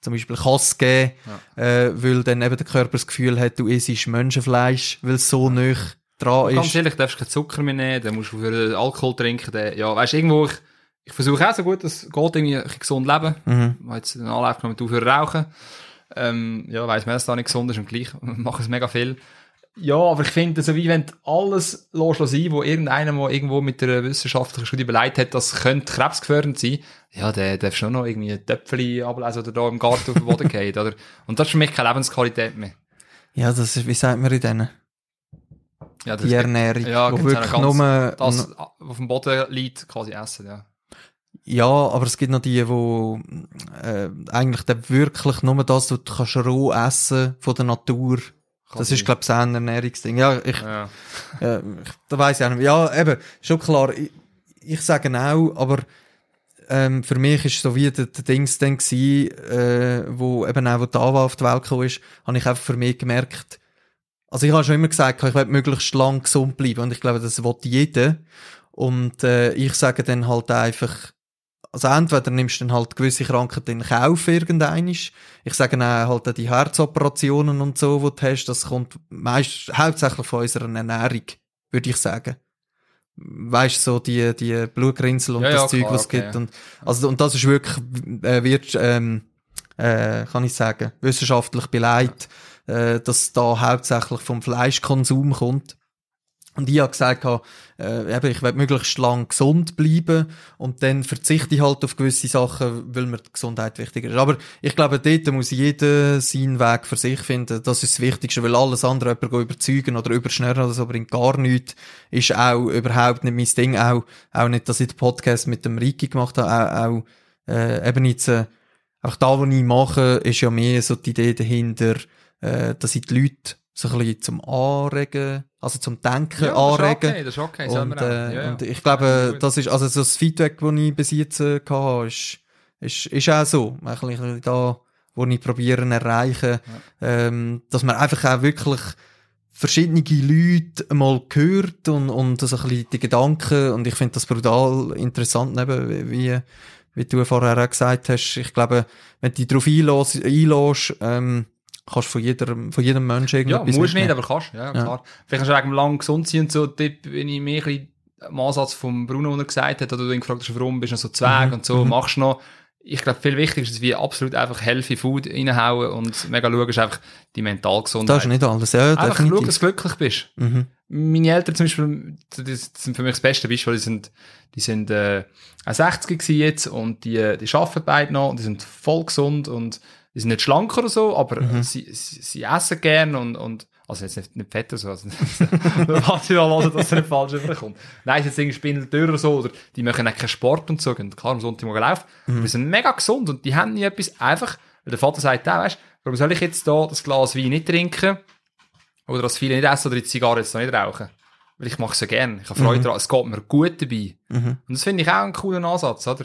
zum Beispiel kann es geben, äh, weil dann eben der Körper das Gefühl hat, du isst Menschenfleisch, weil es so nah dran Ganz ist. ehrlich, du darfst keinen Zucker mehr nehmen, dann musst du für Alkohol trinken. Dann, ja, weißt du, irgendwo, ich, ich versuche auch so gut, es geht irgendwie ein gesund leben. Mhm. Ich habe jetzt einen Anlauf genommen, mit aufhören rauchen. Ähm, ja, weiss man, dass das nicht gesund ist und gleich machen es mega viel. Ja, aber ich finde, so wie wenn du alles lässt sein, wo irgendeiner mal irgendwo mit einer wissenschaftlichen Studie beleidigt hat, das könnte krebsgefährdend sein, ja, dann darfst du noch irgendwie ein Töpfchen ablesen oder da im Garten auf den Boden gehen, oder? Und das ist für mich keine Lebensqualität mehr. Ja, das ist, wie sagt man in denen? Ja, Die Ernährung, Ja, gibt's wirklich ganz- nur, das auf dem Boden liegt, quasi essen, ja. ja, aber es gibt noch die, wo äh, eigentlich dann wirklich nur das, was du kannst roh essen von der Natur. Das ist, glaube ich, ein Ernährungsding. Ja, ich, ja. äh, ich da weiss ich auch nicht. Ja, eben, schon klar, ich, ich sage auch, aber ähm, für mich ist so wie der, der Dings dann gewesen, äh, wo eben auch, wo die Ava auf die Welt gekommen ist, habe ich einfach für mich gemerkt, also ich habe schon immer gesagt, ich will möglichst lang gesund bleiben und ich glaube, das will jeder. Und äh, ich sage dann halt einfach, also entweder nimmst du dann halt gewisse Krankheiten in Kauf irgendeinisch. Ich sage auch halt auch die Herzoperationen und so, die du hast, das kommt meist hauptsächlich von unserer Ernährung, würde ich sagen. Weißt so die, die Blutgrinsel und Ja, das ja, Zeug, klar, was es okay, gibt. ja. Und, also, und das ist wirklich, äh, wird, ähm, äh, kann ich sagen, wissenschaftlich beleidigt, äh, dass da hauptsächlich vom Fleischkonsum kommt. Und ich habe gesagt, äh, eben, ich will möglichst lang gesund bleiben und dann verzichte ich halt auf gewisse Sachen, weil mir die Gesundheit wichtiger ist. Aber ich glaube, dort muss jeder seinen Weg für sich finden. Das ist das Wichtigste, weil alles andere jemanden überzeugen oder überschnüren oder so bringt gar nichts. Ist auch überhaupt nicht mein Ding. Auch, auch nicht, dass ich den Podcast mit dem Ricky gemacht habe. Auch, auch äh, eben jetzt, äh, auch da, was ich mache, ist ja mehr so die Idee dahinter, äh, dass ich die Leute so ein bisschen zum Anregen, also zum Denken ja, das ist anregen. okay, das ist okay, Und, äh, Ja, ja. und ich glaube, das ist, also so das Feedback, das ich bis jetzt äh, hatte, ist, ist, ist auch so. Ein bisschen da, wo ich probiere zu erreichen, ähm, dass man einfach auch wirklich verschiedene Leute mal hört und, und so ein bisschen die Gedanken, und ich finde das brutal interessant, eben, wie, wie du vorher auch gesagt hast. Ich glaube, wenn du dich darauf einlässt, einlässt ähm, kannst du von jedem, von jedem Menschen Ja, irgendetwas musst nicht, aber kannst, ja, klar. Vielleicht kannst du wegen lang gesund sein und so, dort bin ich mehr ein am Ansatz vom Bruno, den er gesagt hat, oder du ihn gefragt hast, warum bist du noch so Zweig Mhm, und so, mhm. machst du noch. Ich glaube, viel wichtiger ist, dass wir absolut einfach healthy Food reinhauen und mega schauen, ist einfach die Mentalgesundheit. Das ist nicht alles, ja, einfach schauen, dass du glücklich bist. Mhm. Meine Eltern zum Beispiel, das sind für mich das beste Beispiel, die sind, die sind, äh, auch 60 gewesen jetzt und die, die arbeiten beide noch und die sind voll gesund und die sind nicht schlank oder so, aber Mhm. sie, sie, sie essen gern und, und, also jetzt nicht, nicht fett oder so, also, was ich mal hören, dass es nicht falsch überkommt. Nein, sie sind irgendwie Spindeldürr oder so, oder die machen auch keinen Sport und so, gehen klar am Sonntag mal laufen, aber die sind mega gesund und die haben nie etwas, einfach, weil der Vater sagt auch, weißt, warum soll ich jetzt da das Glas Wein nicht trinken, oder das viele nicht essen oder die Zigarre jetzt noch nicht rauchen. Weil ich mache es ja gerne. Ich habe Freude daran. Es geht mir gut dabei. Mhm. Und das finde ich auch einen coolen Ansatz, oder?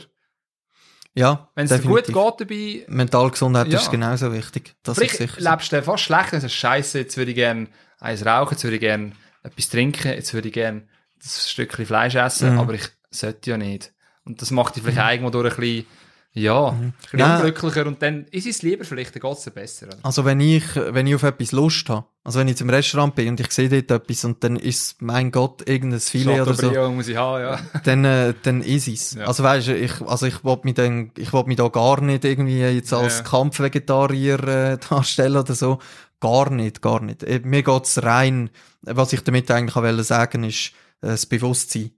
Ja, Wenn es gut geht dabei, Mentalgesundheit Ja. ist genauso wichtig. Das vielleicht ist sicher. lebst du fast schlecht, wenn du Scheiße, jetzt würde ich gerne eins rauchen, jetzt würde ich gerne etwas trinken, jetzt würde ich gerne das Stückchen Fleisch essen, Mhm. aber ich sollte ja nicht. Und das macht dich vielleicht irgendwo durch ein bisschen, ja, ein bisschen Ja. unglücklicher und dann ist es lieber vielleicht, dann geht es besser. Oder? Also wenn ich, wenn ich auf etwas Lust habe, also wenn ich zum Restaurant bin und ich sehe dort etwas und dann ist, mein Gott, irgendein Filet oder so, muss ich haben, ja. dann, äh, dann ist es. Ja. Also weißt du, ich, also ich wollte mich dann, ich wollte mich da gar nicht irgendwie jetzt als Ja. Kampfvegetarier äh, darstellen oder so. Gar nicht, gar nicht. Äh, Mir geht's rein, was ich damit eigentlich auch wollte sagen, ist äh, das Bewusstsein.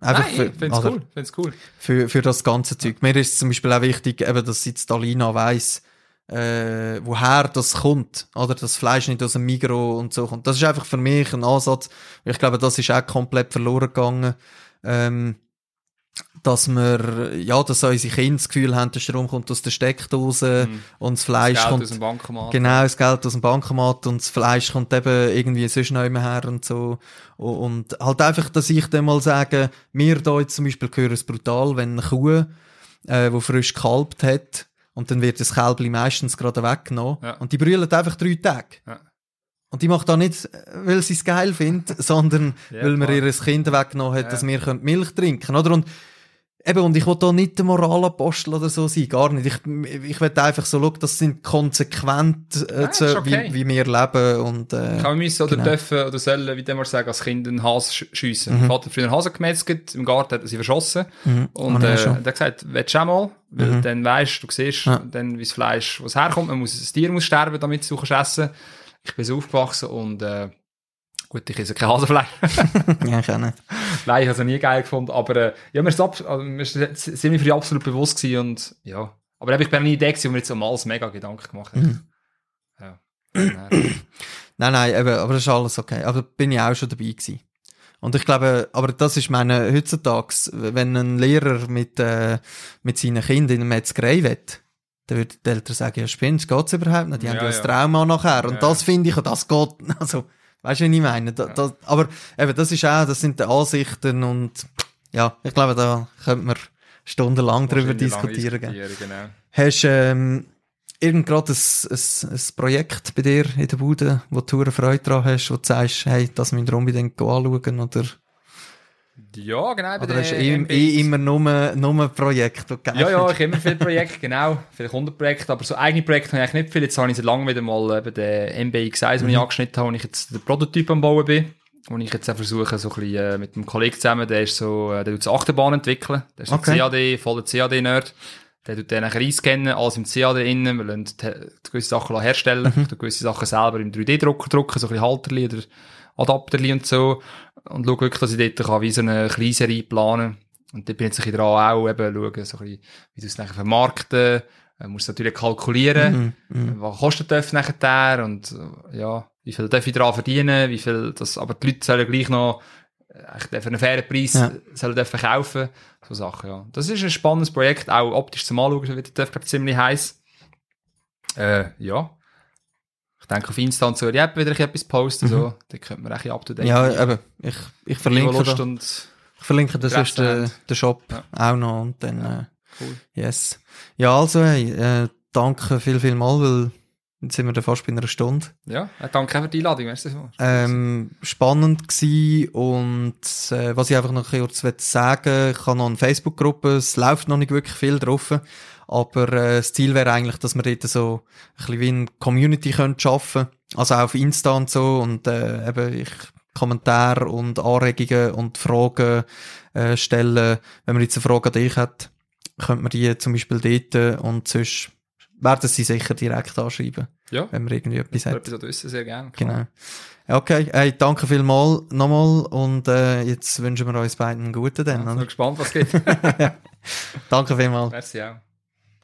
Einfach Nein, ich finde es oder cool, find's cool. für, für das ganze Zeug. Mir ist zum Beispiel auch wichtig, eben, dass jetzt Dalina weiss, äh, woher das kommt, oder das Fleisch nicht aus dem Migro und so kommt. Das ist einfach für mich ein Ansatz. Ich glaube, das ist auch komplett verloren gegangen. Ähm, dass wir, ja, dass unsere Kinder das Gefühl haben, der Strom kommt aus der Steckdose Mhm. und das Fleisch Das Geld kommt, aus dem Bankomat. genau, das Geld aus dem Bankomat und das Fleisch kommt eben irgendwie sonst noch immer her und so. Und halt einfach, dass ich dann mal sage, wir da jetzt zum Beispiel hören es brutal, wenn eine Kuh, äh, wo frisch gekalbt hat, und dann wird das Kälbli meistens gerade weggenommen. Ja. Und die brüllen einfach drei Tage. Ja. Und die macht da nicht, weil sie es geil findet, sondern Ja, weil man ihr Kind weggenommen hat, Ja. dass wir Milch trinken können. Oder? Und eben, und ich will da nicht der Moralapostel oder so sein, gar nicht. Ich, ich will einfach so, schau, das sind konsequent, äh, Ja, zu, okay. wie, wie wir leben und, äh, Kann man müssen oder Genau. dürfen oder sollen, wie dem mal sagen, als Kind einen Hase sch schiessen. Mhm. Mein Vater hat früher einen Hasen gemetzelt, im Garten hat er sie verschossen. mhm, Und äh, der hat gesagt, willst du auch mal? Weil Mhm. dann weisst du, du siehst, Ja. dann, wie das Fleisch, was herkommt, man muss, das Tier muss sterben, damit du es essen kannst. Ich bin so aufgewachsen und, äh, gut, ich esse kein Hasenfleisch. ja, ich auch nicht. Nein, ich habe es nie geil gefunden, aber, äh, ja, mir ist, abs also, mir ist die absolut bewusst gewesen und, ja. Aber ich bin die Idee gewesen, wo mir jetzt um alles mega Gedanken gemacht hat. Mhm. Ja. Nein. Nein, nein, eben, aber das ist alles okay. Aber da bin ich auch schon dabei gewesen. Und ich glaube, aber das ist meine, heutzutage, wenn ein Lehrer mit, äh, mit seinen Kindern in eine Metzgerei will, dann würde die Eltern sagen, ja, spinnst, geht's überhaupt nicht? Die haben Ja, ja ein ja. Trauma nachher. Und Ja, das finde ich, das geht, also, weißt du, was ich meine? Da, da, aber eben, das ist auch, das sind die Ansichten und, ja, ich glaube, da könnte man stundenlang drüber lange diskutieren. diskutieren genau. Hast du ähm, irgend gerade ein, ein, ein Projekt bei dir in der Bude, wo du hure Freude dran hast, wo du sagst, hey, das müsst ihr unbedingt anschauen, oder, Ja, genau. oder der hast du eh, eh immer nur, nur ein Projekt, das du geil Ja, ja, ich habe immer viele Projekte, genau. Viele Kundenprojekte, aber so eigene Projekte habe ich eigentlich nicht viel. Jetzt habe ich seit langem wieder mal eben den MBX1, den ich angeschnitten habe, wo ich jetzt den Prototyp am Bauen bin. Wo ich jetzt auch versuche, so ein bisschen äh, mit einem Kollegen zusammen, der ist so, äh, der tut so Achterbahn entwickeln. Der ist ein Okay. CAD, voller CAD-Nerd. Der tut nachher einscannen, alles im CAD innen. Wir lassen gewisse Sachen herstellen. Ich tue gewisse Sachen selber im 3D-Drucker drucken, so ein bisschen Halterli oder Adapterli und so. Und schaue wirklich, dass ich dort kann, wie so eine Kleinserie planen Und da bin ich jetzt ein bisschen dran, auch eben schauen, so ein bisschen, wie du es nachher vermarkten. Man muss natürlich kalkulieren. Mhm, mhm. Was kostet das nachher und äh, ja, wie viel darf ich daran verdienen, wie viel das, aber die Leute sollen gleich noch äh, für einen fairen Preis Ja. sollen dürfen kaufen, so Sachen, ja. Das ist ein spannendes Projekt, auch optisch zum Anschauen, wird glaube ziemlich heiß. Äh, ja. Ich denke, auf Insta und so, die App wieder etwas posten, so, da könnte man echt up to date Mhm. Ja, eben, ich, ich verlinke Lust da, ich verlinke das ist der, haben. der Shop Ja. auch noch und dann, Ja. cool. äh, yes. Ja, also, äh, danke viel, viel mal, weil jetzt sind wir dann fast bei einer Stunde. Ja, äh, danke auch für die Einladung, merci so. ähm, spannend gsi und äh, was ich einfach noch kurz will sagen ich habe noch eine Facebook-Gruppe, es läuft noch nicht wirklich viel drauf, aber äh, das Ziel wäre eigentlich, dass wir dort so ein bisschen wie eine Community können schaffen also auch auf Insta und so und äh, eben ich Kommentare und Anregungen und Fragen äh, stellen. Wenn man jetzt eine Frage an dich hat, könnte man die zum Beispiel dort und sonst werden sie sicher direkt anschreiben, Ja, wenn man irgendwie etwas hat. etwas wissen, sehr gerne. Genau. Okay, hey, danke vielmal nochmal und äh, jetzt wünschen wir uns beiden einen guten Ja, dann. bin oder? gespannt, was geht. Danke vielmals. merci auch.